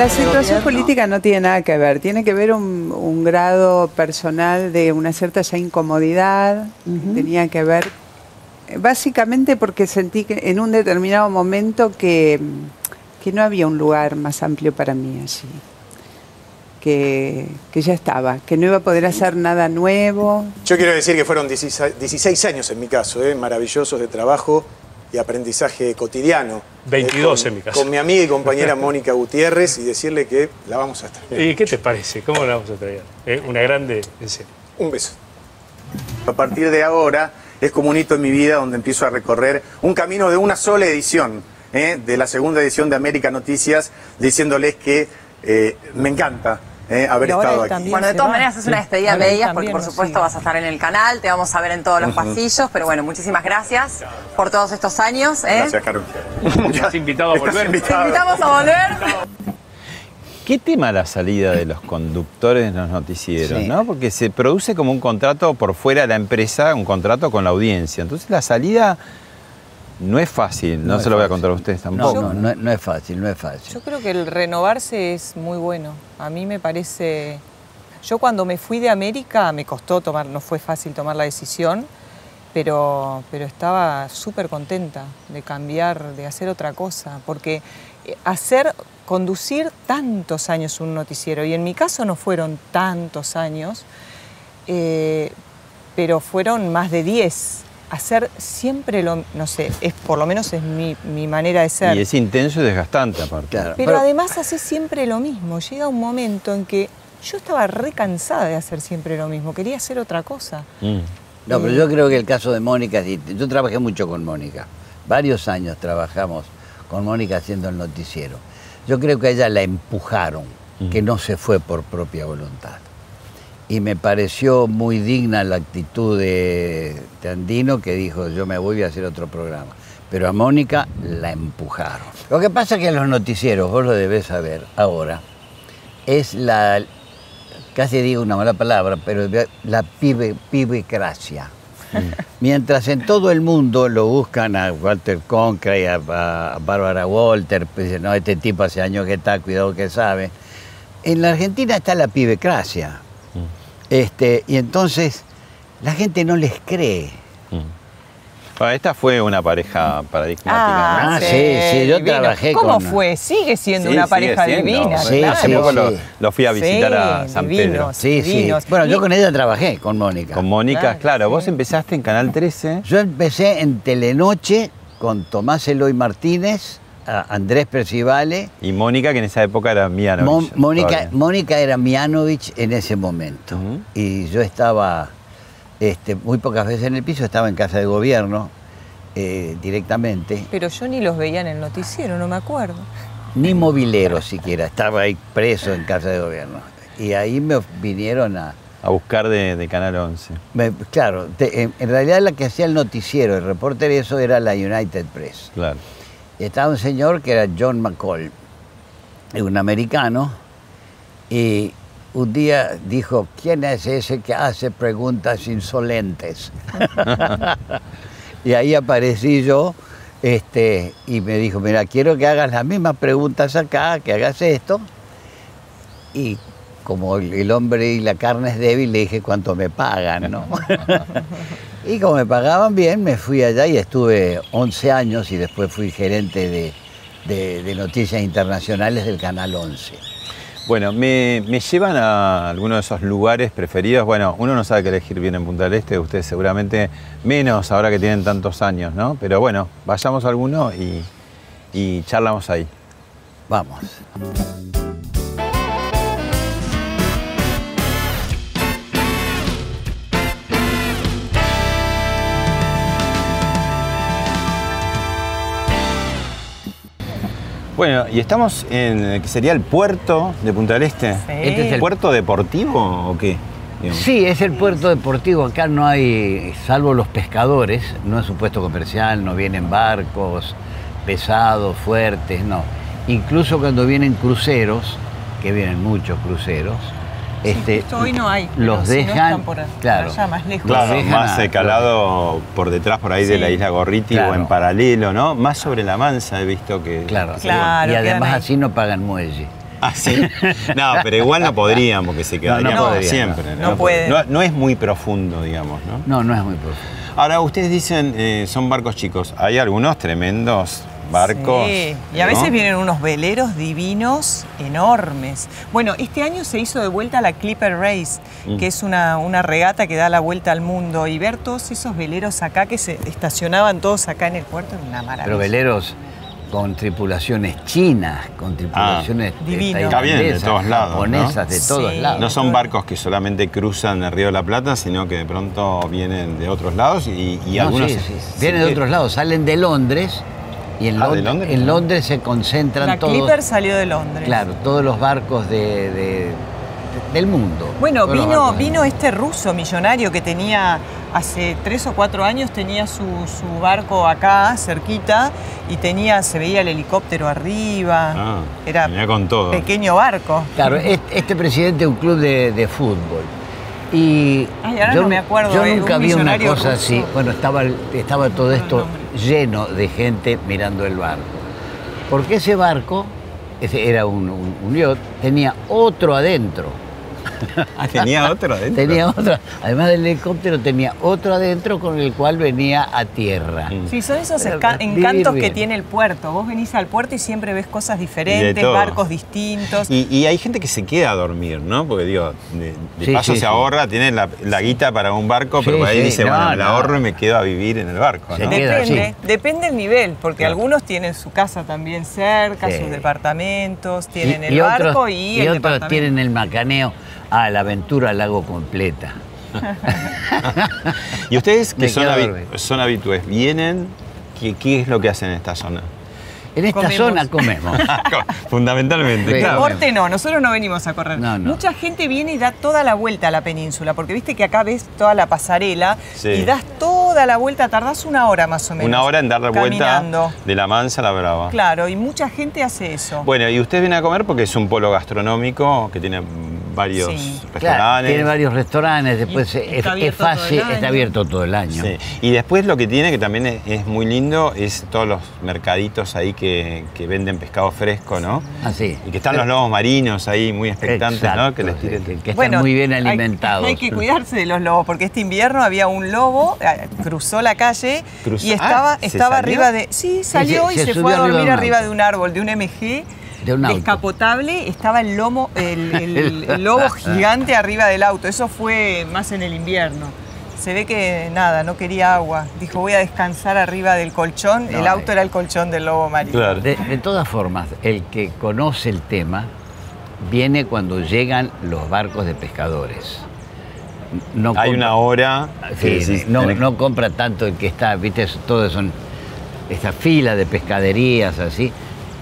La situación política no tiene nada que ver, tiene que ver un, un grado personal de una cierta ya incomodidad, tenía que ver básicamente porque sentí que en un determinado momento que, que no había un lugar más amplio para mí allí, que, que ya estaba, que no iba a poder hacer nada nuevo, Yo quiero decir que fueron 16, 16 años en mi caso, ¿eh? maravillosos de trabajo y aprendizaje cotidiano. 22 con, en mi caso. Con mi amiga y compañera Mónica Gutiérrez y decirle que la vamos a extrañar. ¿Y qué te parece? ¿Cómo la vamos a traer? Eh, Una grande. Un beso. A partir de ahora es como un hito en mi vida donde empiezo a recorrer un camino de una sola edición, ¿eh? de la segunda edición de América Noticias, diciéndoles que eh, me encanta ¿eh? haber estado aquí. Bueno, de todas maneras es una despedida de ellas porque por supuesto vas a estar en el canal, te vamos a ver en todos los pasillos, pero bueno, muchísimas gracias por todos estos años. ¿eh? Gracias, Carol. Estás invitado a volver. Te invitamos a volver. ¿Qué tema la salida de los conductores de los noticieros? Sí. ¿no? Porque se produce como un contrato por fuera de la empresa, un contrato con la audiencia. Entonces la salida no es fácil, no, No se lo voy a fácil. contar a ustedes No, tampoco. no, no, no es fácil, no es fácil. Yo creo que el renovarse es muy bueno. A mí me parece. Yo cuando me fui de América me costó tomar, no fue fácil tomar la decisión, pero, pero estaba súper contenta de cambiar, de hacer otra cosa, porque eh, hacer, conducir tantos años un noticiero, y en mi caso no fueron tantos años, eh, pero fueron más de 10. Hacer siempre lo, no sé, es, por lo menos es mi, mi manera de ser. Y es intenso y desgastante aparte. Claro. Pero, además hace siempre lo mismo. Llega un momento en que yo estaba re cansada de hacer siempre lo mismo. Quería hacer otra cosa. Mm. No, pero yo creo que el caso de Mónica. Yo trabajé mucho con Mónica. Varios años trabajamos con Mónica haciendo el noticiero. Yo creo que a ella la empujaron que no se fue por propia voluntad. Y me pareció muy digna la actitud de, de Andino que dijo, yo me voy a hacer otro programa. Pero a Mónica la empujaron. Lo que pasa es que en los noticieros, vos lo debés saber ahora, es la, casi digo una mala palabra, pero la pibe, pibecracia. *laughs* Mientras en todo el mundo lo buscan a Walter Concrey, a, a Bárbara Walter, pues dicen, no, este tipo hace años que está, cuidado que sabe. En la Argentina está la pibecracia. Este, y entonces la gente no les cree. Bueno, esta fue una pareja paradigmática. Ah, ¿no? sí, sí, yo divino. trabajé ¿Cómo con- fue? Sigue siendo Sí, una sigue pareja siendo. divina. Sí, claro. Hace sí, poco lo, sí. lo fui a visitar a Sí, San Pedro. divinos. Sí, sí. Divinos. Bueno, yo con ella trabajé, con Mónica. Con Mónica, Claro, claro. sí. Vos empezaste en Canal 13. Yo empecé en Telenoche con Tomás Eloy Martínez, Andrés Percivale. Y Mónica, que en esa época era. Mon- Mónica. Mónica era Mianovich en ese momento. Y yo estaba este, muy pocas veces en el piso, estaba en casa de gobierno eh, directamente. Pero yo ni los veía en el noticiero, no me acuerdo. Ni mobilero siquiera, estaba ahí preso en casa de gobierno. Y ahí me vinieron a, A buscar de, de Canal 11. Me- claro, te- en, en realidad la que hacía el noticiero, el reporter, eso era la United Press. Claro. Estaba un señor que era John McCall, un americano, y un día dijo, ¿quién es ese que hace preguntas insolentes? *laughs* y ahí aparecí yo, este, y me dijo, mira, quiero que hagas las mismas preguntas acá, que hagas esto. Y como el hombre y la carne es débil, le dije cuánto me pagan, ¿no? *laughs* y como me pagaban bien, me fui allá y estuve 11 años y después fui gerente de, de- de noticias internacionales del Canal 11. Bueno, me, me llevan a alguno de esos lugares preferidos. Bueno, uno no sabe qué elegir bien en Punta del Este, ustedes seguramente menos ahora que tienen tantos años, ¿no? Pero bueno, vayamos a alguno y, y charlamos ahí. Vamos. Bueno, y estamos en el que sería el puerto de Punta del Este. Sí. Este es el- ¿Puerto deportivo o qué? Digamos. Sí, es el puerto deportivo. Acá no hay, salvo los pescadores, no es un puesto comercial, no vienen barcos pesados, fuertes, no. Incluso cuando vienen cruceros, que vienen muchos cruceros, este, hoy no hay. los si no dejan, están por, por claro, allá, más lejos. Claro, dejan más a- calado por detrás, por ahí de la isla Gorriti Claro. o en paralelo, ¿no? Más sobre la mansa he visto que... Claro, Claro, y además así no pagan muelle. Ah, sí. No, pero igual no podrían porque se quedarían no siempre. no. No pueden. No, no es muy profundo, digamos, ¿no? No, no es muy profundo. Ahora, ustedes dicen, eh, son barcos chicos. Hay algunos tremendos barcos. Sí, y a ¿no? veces vienen unos veleros divinos enormes. Bueno, este año se hizo de vuelta la Clipper Race, Mm. que es una, una regata que da la vuelta al mundo. Y ver todos esos veleros acá que se estacionaban todos acá en el puerto es una maravilla. Pero veleros con tripulaciones chinas, con tripulaciones Ah, divino. Está bien, de todos lados, ¿no? japonesas, de todos Sí. lados. No son barcos que solamente cruzan el Río de la Plata, sino que de pronto vienen de otros lados y, y No, algunos... sí, sí. se- Vienen de otros lados, salen de Londres y en, Ah, ¿de Lond- Londres? en Londres se concentran la todos. Clipper salió de Londres. Claro, todos los barcos de, de- del mundo. Bueno, vino, vino este ruso millonario que tenía hace tres o cuatro años, tenía su, su barco acá, cerquita, y tenía, se veía el helicóptero arriba. Ah, Era venía con todo. pequeño barco. Claro, este, este presidente de un club de, de fútbol. Y Ay, ahora no me acuerdo yo nunca un vi una cosa ruso. así. Bueno, estaba, estaba todo esto lleno de gente mirando el barco. Porque ese barco, era un, un- tenía otro adentro. Ah, tenía otro adentro. Tenía otro, además del helicóptero, tenía otro adentro con el cual venía a tierra. Mm. Sí, son esos encantos que tiene el puerto. Vos venís al puerto y siempre ves cosas diferentes, barcos distintos. Y, y hay gente que se queda a dormir, ¿no? Porque digo, de, de Sí, paso sí, se sí. ahorra, tiene la, la guita para un barco, pero ahí dice, no, bueno, me la no. ahorro y me quedo a vivir en el barco, Se ¿no? queda Depende, depende el nivel, porque Claro. algunos tienen su casa también cerca, Sí. sus departamentos, Y- tienen el y barco otros, y, y el otros departamento. tienen el macaneo. Ah, la aventura la hago completa. Y ustedes que son, habi- son habitués, ¿vienen? ¿Qué, qué es lo que hacen en esta zona? En esta Comemos. zona comemos. *laughs* Fundamentalmente, Sí. claro. Deporte no, nosotros no venimos a correr. No, no. Mucha gente viene y da toda la vuelta a la península, porque viste que acá ves toda la pasarela Sí. y das toda la vuelta, tardás una hora más o menos. Una hora en dar la caminando. vuelta de la mansa a la brava. Claro, y mucha gente hace eso. Bueno, y ustedes vienen a comer porque es un polo gastronómico que tiene varios Sí. Claro, restaurantes. tiene varios restaurantes, después Y es, fácil, está abierto todo el año. Sí. Y después lo que tiene, que también es, es muy lindo, es todos los mercaditos ahí que, que venden pescado fresco, ¿no? Así. Y que están los lobos marinos ahí muy expectantes, ¿no? Que les sí, tiren. que, que están muy bien alimentados. Hay, que cuidarse de los lobos, porque este invierno había un lobo, eh, cruzó la calle Cruzó- y estaba, ah, ¿se estaba salió? arriba de. Sí, salió se- y se se, fue a dormir arriba de un árbol, de un MG. De un auto. Descapotable, estaba el lomo, el, *laughs* el- el lobo gigante arriba del auto. Eso fue más en el invierno. Se ve que nada, no quería agua. Dijo, voy a descansar arriba del colchón. No, el auto eh. era el colchón del lobo marino. Claro. De, de todas formas, el que conoce el tema viene cuando llegan los barcos de pescadores. No Hay compra- una hora. que Sí, decís, no, tenés- no compra tanto el que está, viste, todo son esta fila de pescaderías así,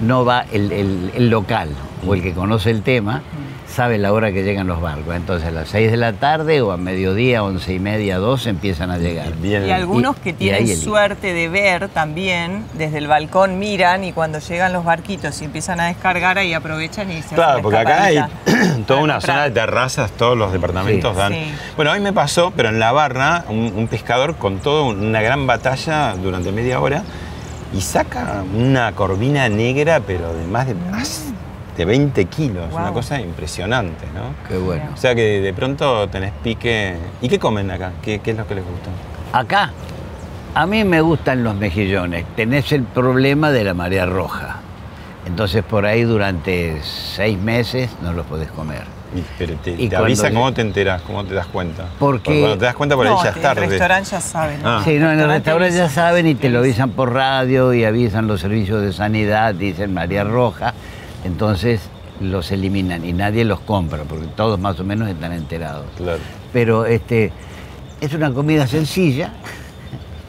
no va el, el- el local o el que conoce el tema, sabe la hora que llegan los barcos. Entonces a las 6 de la tarde o a mediodía, once y media, 12 empiezan a llegar. Bien. Y algunos que tienen suerte de ver también, desde el balcón miran y cuando llegan los barquitos y empiezan a descargar, ahí aprovechan y se Claro, hacen porque acá hay *clears throat* toda una comprar. zona de terrazas, todos los departamentos Sí. dan. Sí. Bueno, hoy me pasó, pero en la barra, un, un pescador con toda una gran batalla durante media hora y saca una corvina negra, pero de más de, más de 20 kilos, Wow. una cosa impresionante, ¿no? Qué bueno. O sea que de pronto tenés pique. ¿Y qué comen acá? ¿Qué, qué es lo que les gusta? Acá, a mí me gustan los mejillones. Tenés el problema de la marea roja. Entonces por ahí durante seis meses no los podés comer. Y, pero te, Y te cuando avisa cómo te enteras, cómo te das cuenta. Porque- cuando te das cuenta por ahí ya es el tarde. restaurante ya sabe, ¿no? Ah. Sí, no, en el restaurante ya saben y te lo Avisa. avisan por radio y avisan los servicios de sanidad, dicen María Roja. Entonces los eliminan y nadie los compra porque todos más o menos están enterados. Claro. Pero este es una comida sencilla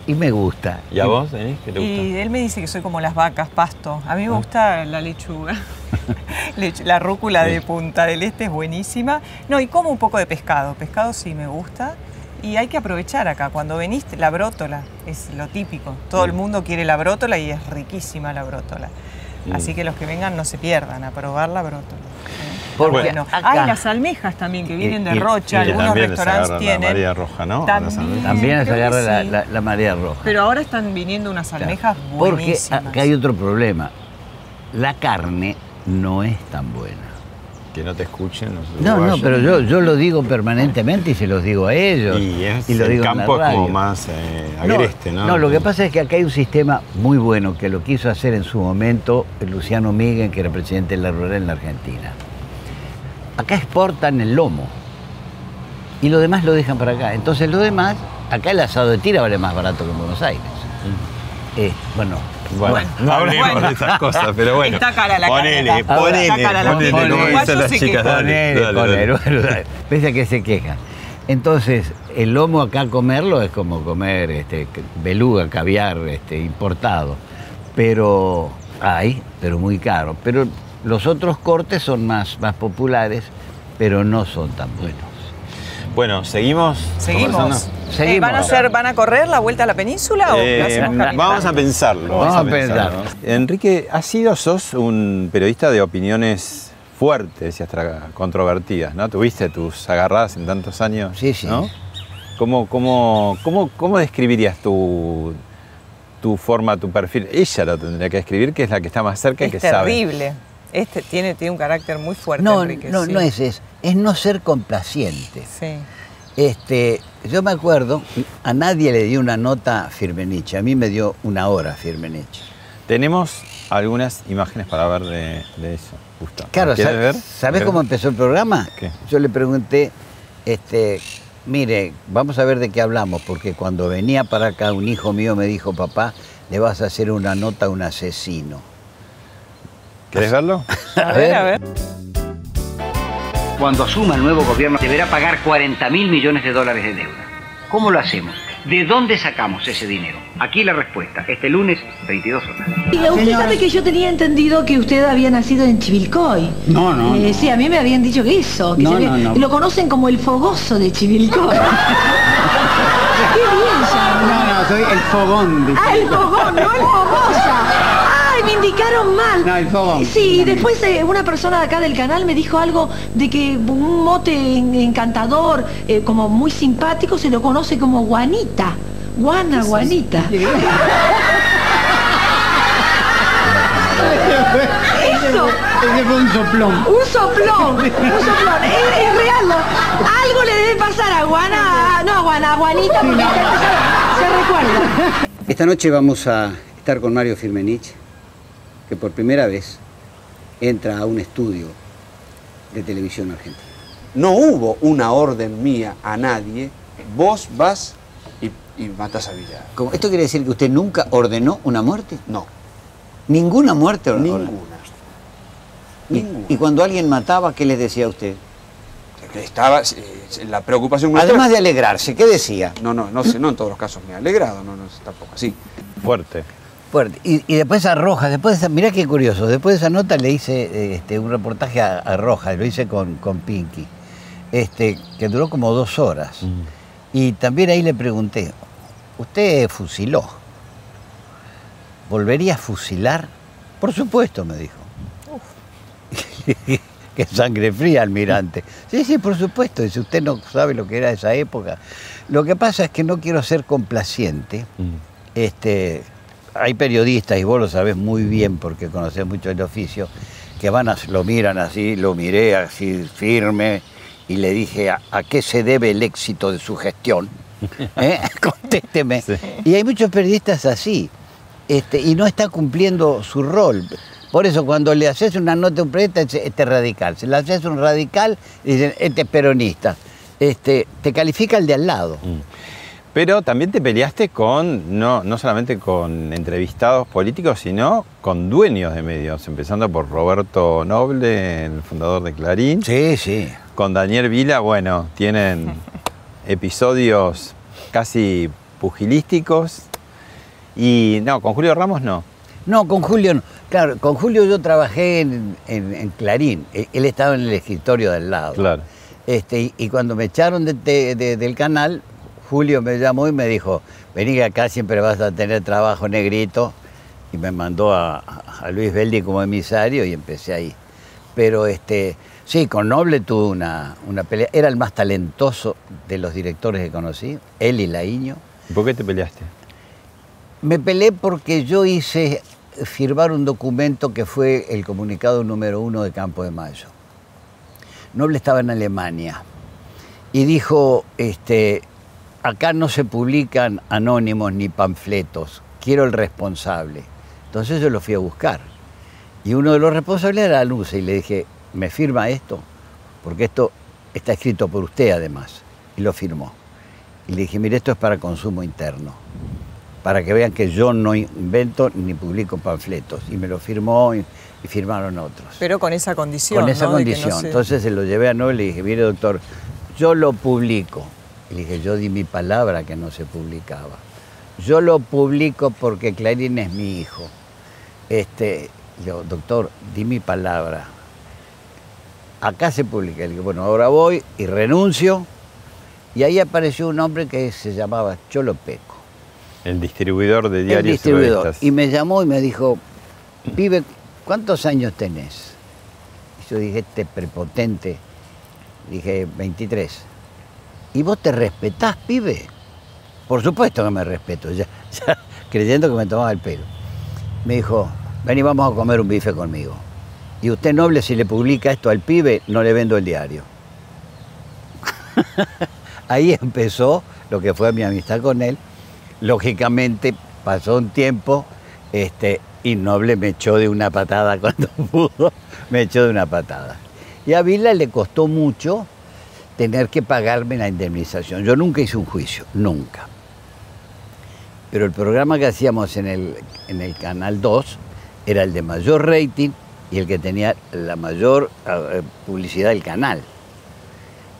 y me gusta. ¿Y a vos, Denis? ¿Qué te gusta? Y él me dice que soy como las vacas, pasto. A mí me gusta la lechuga. *laughs* La rúcula de. Punta del Este es buenísima. No, y como un poco de pescado. Pescado sí me gusta. Y hay que aprovechar acá. Cuando veniste, la brótola es lo típico. Todo el mundo quiere la brótola y es riquísima la brótola. Así que los que vengan no se pierdan a probar la brótola. ¿sí? Porque Bueno, hay las almejas también que vienen de y- Rocha, y algunos también les restaurantes agarran la tienen. María Roja, ¿no? También. También que agarra la, sí. la- la marea roja. Pero ahora están viniendo unas almejas Porque buenísimas. acá hay otro problema. La carne no es tan buena. Que no te escuchen los No, no, pero yo, yo lo digo permanentemente y se los digo a ellos. Y, es, lo el digo en la campo es como más eh, agreste, ¿no? No, lo que pasa es que acá hay un sistema muy bueno que lo quiso hacer en su momento Luciano Miguel, que era presidente de la Rural en la Argentina. Acá exportan el lomo y lo demás lo dejan para acá. Entonces lo demás, acá el asado de tira vale más barato que en Buenos Aires. Eh, bueno, Bueno, Bueno, no hablemos bueno. de esas cosas, pero bueno. Está cara la ponele, carne acá. ponele, Está cara la ponele, como Uruguayo dicen las chicas. Dale, Ponele, dale, ponele, dale. bueno, dale. Pese a que se quejan. Entonces, el lomo acá comerlo es como comer este, beluga, caviar este, importado. Pero hay, pero muy caro. Pero los otros cortes son más, más populares, pero no son tan buenos. Bueno, seguimos. Seguimos. Conversando? Seguimos. Eh, ¿van, a hacer, ¿Van a correr la vuelta a la península o Eh, lo hacemos caminando? vamos a pensarlo. Vamos a pensarlo. Enrique, has sido, sos un periodista de opiniones fuertes y hasta controvertidas, ¿no? Tuviste tus agarradas en tantos años. Sí, sí. ¿no? ¿Cómo, cómo, cómo, cómo describirías tu, tu forma, tu perfil? Ella lo tendría que describir, que es la que está más cerca y Es que sabe. terrible. Este tiene, tiene un carácter muy fuerte, No, Enrique. no, sí. no es eso. Es no ser complaciente. Sí. Este, yo me acuerdo, a nadie le dio una nota Firmenich, a mí me dio una hora Firmenich. Tenemos algunas imágenes para ver de, de eso. Gustavo. Claro, ¿Quieres sa- ver? ¿sabes cómo empezó el programa? ¿Qué? Yo le pregunté, este, mire, vamos a ver de qué hablamos, porque cuando venía para acá un hijo mío me dijo, papá, le vas a hacer una nota a un asesino. ¿Querés verlo? *laughs* A ver, a ver. Cuando asuma el nuevo gobierno deberá pagar 40 mil millones de dólares de deuda. ¿Cómo lo hacemos? ¿De dónde sacamos ese dinero? Aquí la respuesta, este lunes, 22 horas. Diga, usted sabe que yo tenía entendido que usted había nacido en Chivilcoy. No, no, Eh, no. Sí, a mí me habían dicho que eso. Que No, había- no, no. Lo conocen como el fogoso de Chivilcoy. *laughs* Qué bien ya. No, no, soy el fogón. de- Ah, el fogón, no el fogosa. Indicaron mal. No, el fogón. Sí, después eh, una persona de acá del canal me dijo algo de que un mote en- encantador, eh, como muy simpático, se lo conoce como guanita. Guana, guanita. Eso. Ese fue un soplón. Un soplón, un soplón. Es, es real. ¿no? Algo le debe pasar a Guana, no a Guana, a Guanita, porque se, se recuerda. Esta noche vamos a estar con Mario Firmenich, que por primera vez entra a un estudio de televisión argentina. No hubo una orden mía a nadie, vos vas y, y matas a Villar. ¿Cómo? ¿Esto quiere decir que usted nunca ordenó una muerte? No, ¿Ninguna muerte ordenó? ninguna. Y, cuando alguien mataba, ¿qué les decía a usted? Que Estaba eh, la preocupación nuestra- Además de alegrarse, ¿qué decía? No, no, no sé, no en todos los casos me ha alegrado, no, no, tampoco así. Fuerte. Fuerte. Y, y después a Rojas, después de esa, mirá qué curioso, después de esa nota le hice este, un reportaje a, a Rojas, lo hice con, con Pinky, este, que duró como dos horas. Y también ahí le pregunté, ¿usted fusiló? ¿Volvería a fusilar? Por supuesto, me dijo. *laughs* Qué sangre fría, almirante. Sí, sí, por supuesto. Si usted no sabe lo que era esa época. Lo que pasa es que no quiero ser complaciente. Este, hay periodistas, y vos lo sabés muy bien porque conocés mucho el oficio, que van a, lo miran así, lo miré así firme y le dije, ¿a, a qué se debe el éxito de su gestión? *laughs* ¿Eh? *laughs* Contésteme. Y hay muchos periodistas así, este, y no está cumpliendo su rol. Por eso cuando le haces una nota a un periodista, es- este es radical. Si le haces un radical, dicen, este es peronista. Este, te califica el de al lado. Pero también te peleaste con, no, no solamente con entrevistados políticos, sino con dueños de medios, empezando por Roberto Noble, el fundador de Clarín. Sí, sí. Con Daniel Vila, bueno, tienen *laughs* episodios casi pugilísticos. Y no, con Julio Ramos no. No, con Julio no. Claro, con Julio yo trabajé en, en- en Clarín. Él, él estaba en el escritorio del lado. Claro. Este, y, y cuando me echaron de- de- de- del canal, Julio me llamó y me dijo, vení acá siempre vas a tener trabajo negrito. Y me mandó a, a Luis Beldi como emisario y empecé ahí. Pero este, sí, con Noble tuve una, una pelea. Era el más talentoso de los directores que conocí, él y Laíño. ¿Por qué te peleaste? Me peleé porque yo hice firmar un documento que fue el comunicado número uno de Campo de Mayo. Noble estaba en Alemania y dijo, este, acá no se publican anónimos ni panfletos, quiero el responsable. Entonces yo lo fui a buscar. Y uno de los responsables era Luce y le dije, ¿me firma esto? Porque esto está escrito por usted además. Y lo firmó. Y le dije, mire, esto es para consumo interno para que vean que yo no invento ni publico panfletos. Y me lo firmó y, y firmaron otros. Pero con esa condición. Con esa condición. se- Entonces se lo llevé a Noel y le dije, mire doctor, yo lo publico. Y le dije, yo di mi palabra que no se publicaba. Yo lo publico porque Clarín es mi hijo. Este, le digo, doctor, di mi palabra. Acá se publica. Le digo, bueno, ahora voy y renuncio. Y ahí apareció un hombre que se llamaba Cholo Peco El distribuidor de el diarios y distribuidor. revistas. Y me llamó y me dijo, pibe, ¿cuántos años tenés? Y yo dije, este prepotente, dije, 23. ¿Y vos te respetás, pibe? Por supuesto que me respeto, ya, *laughs* creyendo que me tomaba el pelo. Me dijo, ven y vamos a comer un bife conmigo. Y usted noble, si le publica esto al pibe, no le vendo el diario. *laughs* Ahí empezó lo que fue mi amistad con él. Lógicamente pasó un tiempo este, y Noble me echó de una patada *laughs* cuando pudo, me echó de una patada. Y a Vila le costó mucho tener que pagarme la indemnización. Yo nunca hice un juicio, nunca. Pero el programa que hacíamos en el, en el Canal 2 era el de mayor rating y el que tenía la mayor eh, publicidad del canal.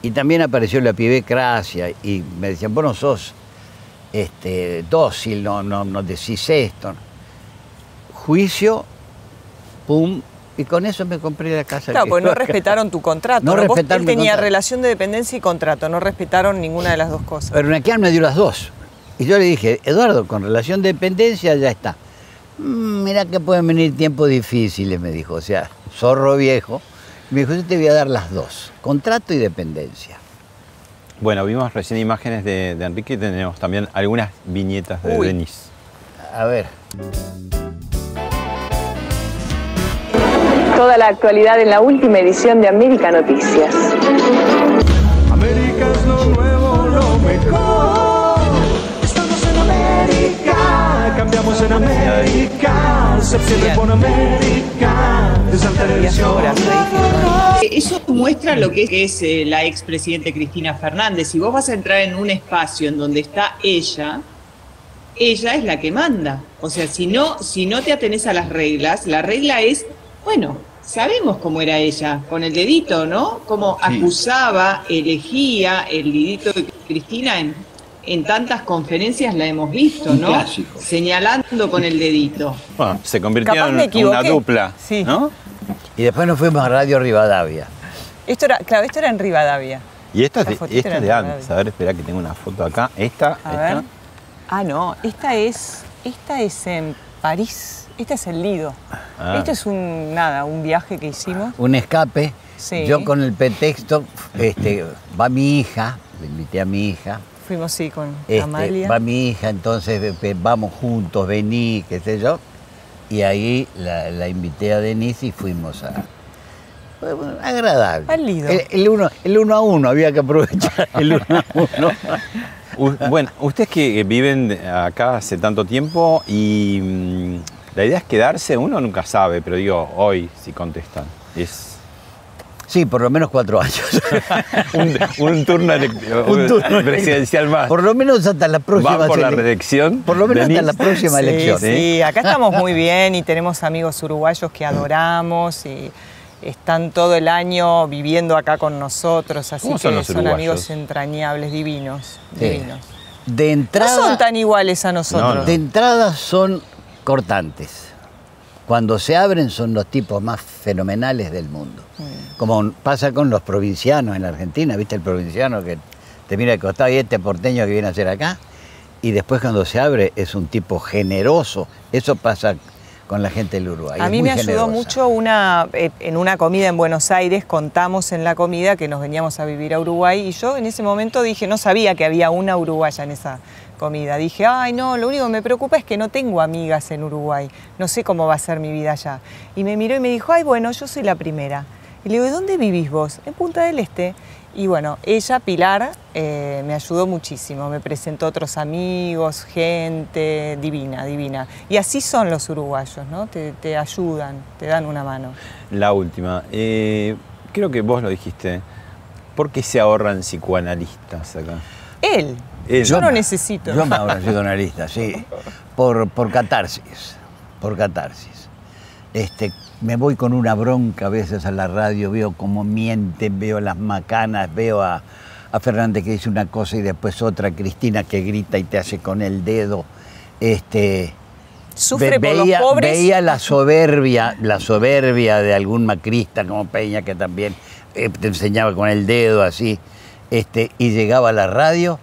Y también apareció la pibe Cracia y me decían, vos no sos este, dócil, no, no, no decís esto. Juicio, pum, y con eso me compré la casa. Claro, que pues no acá. respetaron tu contrato. No ¿no? Vos- respetaron él tenía contrato. relación de dependencia y contrato, no respetaron ninguna de las dos cosas. Pero Nequian me dio las dos. Y yo le dije, Eduardo, con relación de dependencia ya está. "Mm, Mira que pueden venir tiempos difíciles, me dijo. O sea, zorro viejo. Me dijo, yo te voy a dar las dos, contrato y dependencia. Bueno, vimos recién imágenes de, de Enrique y tenemos también algunas viñetas de Uy. Denis. A ver. Toda la actualidad en la última edición de América Noticias. América es lo nuevo, lo mejor. Estamos en América, cambiamos en América. Septiembre con América, desde la televisión. Eso muestra lo que es, que es, eh, la expresidente Cristina Fernández. Si vos vas a entrar en un espacio en donde está ella, ella es la que manda. O sea, si no, si no te atenés a las reglas, la regla es, bueno, sabemos cómo era ella, con el dedito, ¿no? Cómo Sí. acusaba, elegía el dedito de Cristina en, en tantas conferencias la hemos visto, ¿no? clásico. Señalando con el dedito. Bueno, se convirtió Capaz en una dupla, Sí. ¿no? Y después nos fuimos a Radio Rivadavia. Esto era, claro, esto era en Rivadavia. Y esta es La de, esta era es de de antes. A ver, espera que tengo una foto acá. Esta, A esta. ver. Ah, no, esta es, esta es en París. Este es el Lido. Ah. Esto es un, nada, un viaje que hicimos. Un escape. Sí. Yo con el pretexto, este, va mi hija, le invité a mi hija. Fuimos, sí, con Este, Amalia. va mi hija, entonces ve- vamos juntos, vení, qué sé yo. Y ahí la, la invité a Denise y fuimos a. Agradable. Al Lido. El, el uno, el uno a uno, había que aprovechar el uno a uno. *laughs* U- bueno, ustedes que viven acá hace tanto tiempo y mm, la idea es quedarse, uno nunca sabe, pero digo, hoy si contestan. Es Sí, por lo menos cuatro años. *laughs* un, un turno, *laughs* Un turno presidencial más. Por lo menos hasta la próxima ¿Va por la ele- reelección? Por lo menos hasta la próxima Sí, elección. Sí, acá estamos muy bien y tenemos amigos uruguayos que adoramos y están todo el año viviendo acá con nosotros, así ¿Cómo que son los son uruguayos? amigos entrañables, divinos, Sí. divinos. De No entrada. son tan iguales a nosotros. De entrada son cortantes. Cuando se abren son los tipos más fenomenales del mundo. Como pasa con los provincianos en la Argentina, ¿viste el provinciano que te mira de costado y este porteño que viene a hacer acá? Y después cuando se abre es un tipo generoso. Eso pasa con la gente del Uruguay. A mí me ayudó generosa. mucho una, eh, en una comida en Buenos Aires, contamos en la comida que nos veníamos a vivir a Uruguay y yo en ese momento dije, no sabía que había una uruguaya en esa comida. Dije, ay no, lo único que me preocupa es que no tengo amigas en Uruguay, no sé cómo va a ser mi vida allá. Y me miró y me dijo, ay bueno, yo soy la primera. Y le digo, ¿y dónde vivís vos? En Punta del Este. Y bueno, ella, Pilar, eh, me ayudó muchísimo, me presentó otros amigos, gente divina, divina. Y así son los uruguayos, ¿no? Te, te ayudan, te dan una mano. La última. Eh, creo que vos lo dijiste. ¿Por qué se ahorran psicoanalistas acá? Él, Él. yo Yo no necesito. Yo me ahora psicoanalista, sí. Por, por catarsis. Por catarsis. Este, me voy con una bronca a veces a la radio, veo cómo mienten, veo las macanas, veo a, a Fernández que dice una cosa y después otra, Cristina que grita y te hace con el dedo. Este, Sufre ve- por los veía, pobres. veía la soberbia, la soberbia de algún macrista como Peña que también eh, te enseñaba con el dedo así, este, y llegaba a la radio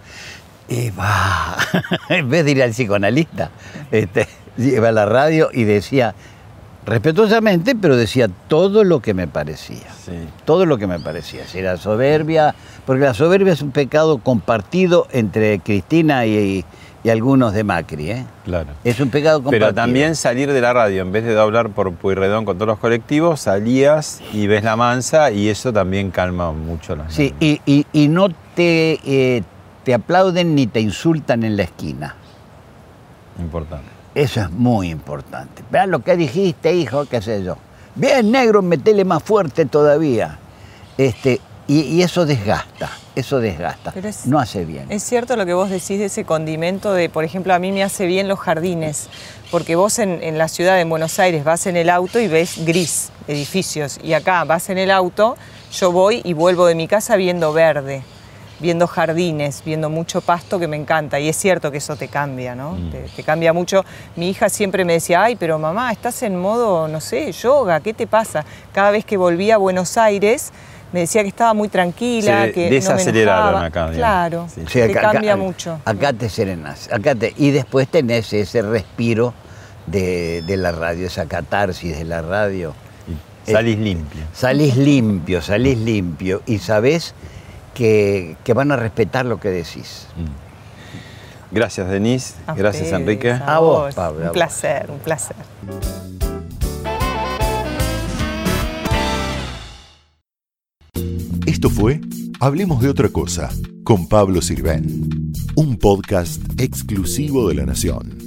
y va, *laughs* en vez de ir al psicoanalista, este, iba a la radio y decía, respetuosamente, pero decía todo lo que me parecía. Todo lo que me parecía. Si era soberbia, porque la soberbia es un pecado compartido entre Cristina y, y algunos de Macri. ¿eh? Claro. Es un pecado compartido. Pero también salir de la radio, en vez de hablar por Puyredón con todos los colectivos, salías y ves la mansa y eso también calma mucho las Sí, y, y- y no te, eh, te aplauden ni te insultan en la esquina. Importante. Eso es muy importante. Vean lo que dijiste, hijo, qué sé yo. Bien, negro, metele más fuerte todavía. Este, y, y eso desgasta, eso desgasta. Pero es- no hace bien. Es cierto lo que vos decís de ese condimento de, por ejemplo, a mí me hace bien los jardines, porque vos en, en la ciudad de Buenos Aires vas en el auto y ves gris, edificios, y acá vas en el auto, yo voy y vuelvo de mi casa viendo verde. Viendo jardines, viendo mucho pasto que me encanta. Y es cierto que eso te cambia, ¿no? Te, te cambia mucho. Mi hija siempre me decía, ay, pero mamá, estás en modo, no sé, yoga, ¿qué te pasa? Cada vez que volvía a Buenos Aires, me decía que estaba muy tranquila, Se que no me desaceleraron acá, digamos. Claro, Sí, te acá- cambia acá- mucho. Acá te serenas. Acá te, y después tenés ese respiro de, de la radio, esa catarsis de la radio. Salís limpio. Salís limpio, salís limpio y sabés que, que van a respetar lo que decís. Gracias, Denise. A Gracias, ustedes, Enrique. A vos, Pablo, Un vos. placer, un placer. Esto fue Hablemos de otra cosa con Pablo Sirven, un podcast exclusivo de La Nación.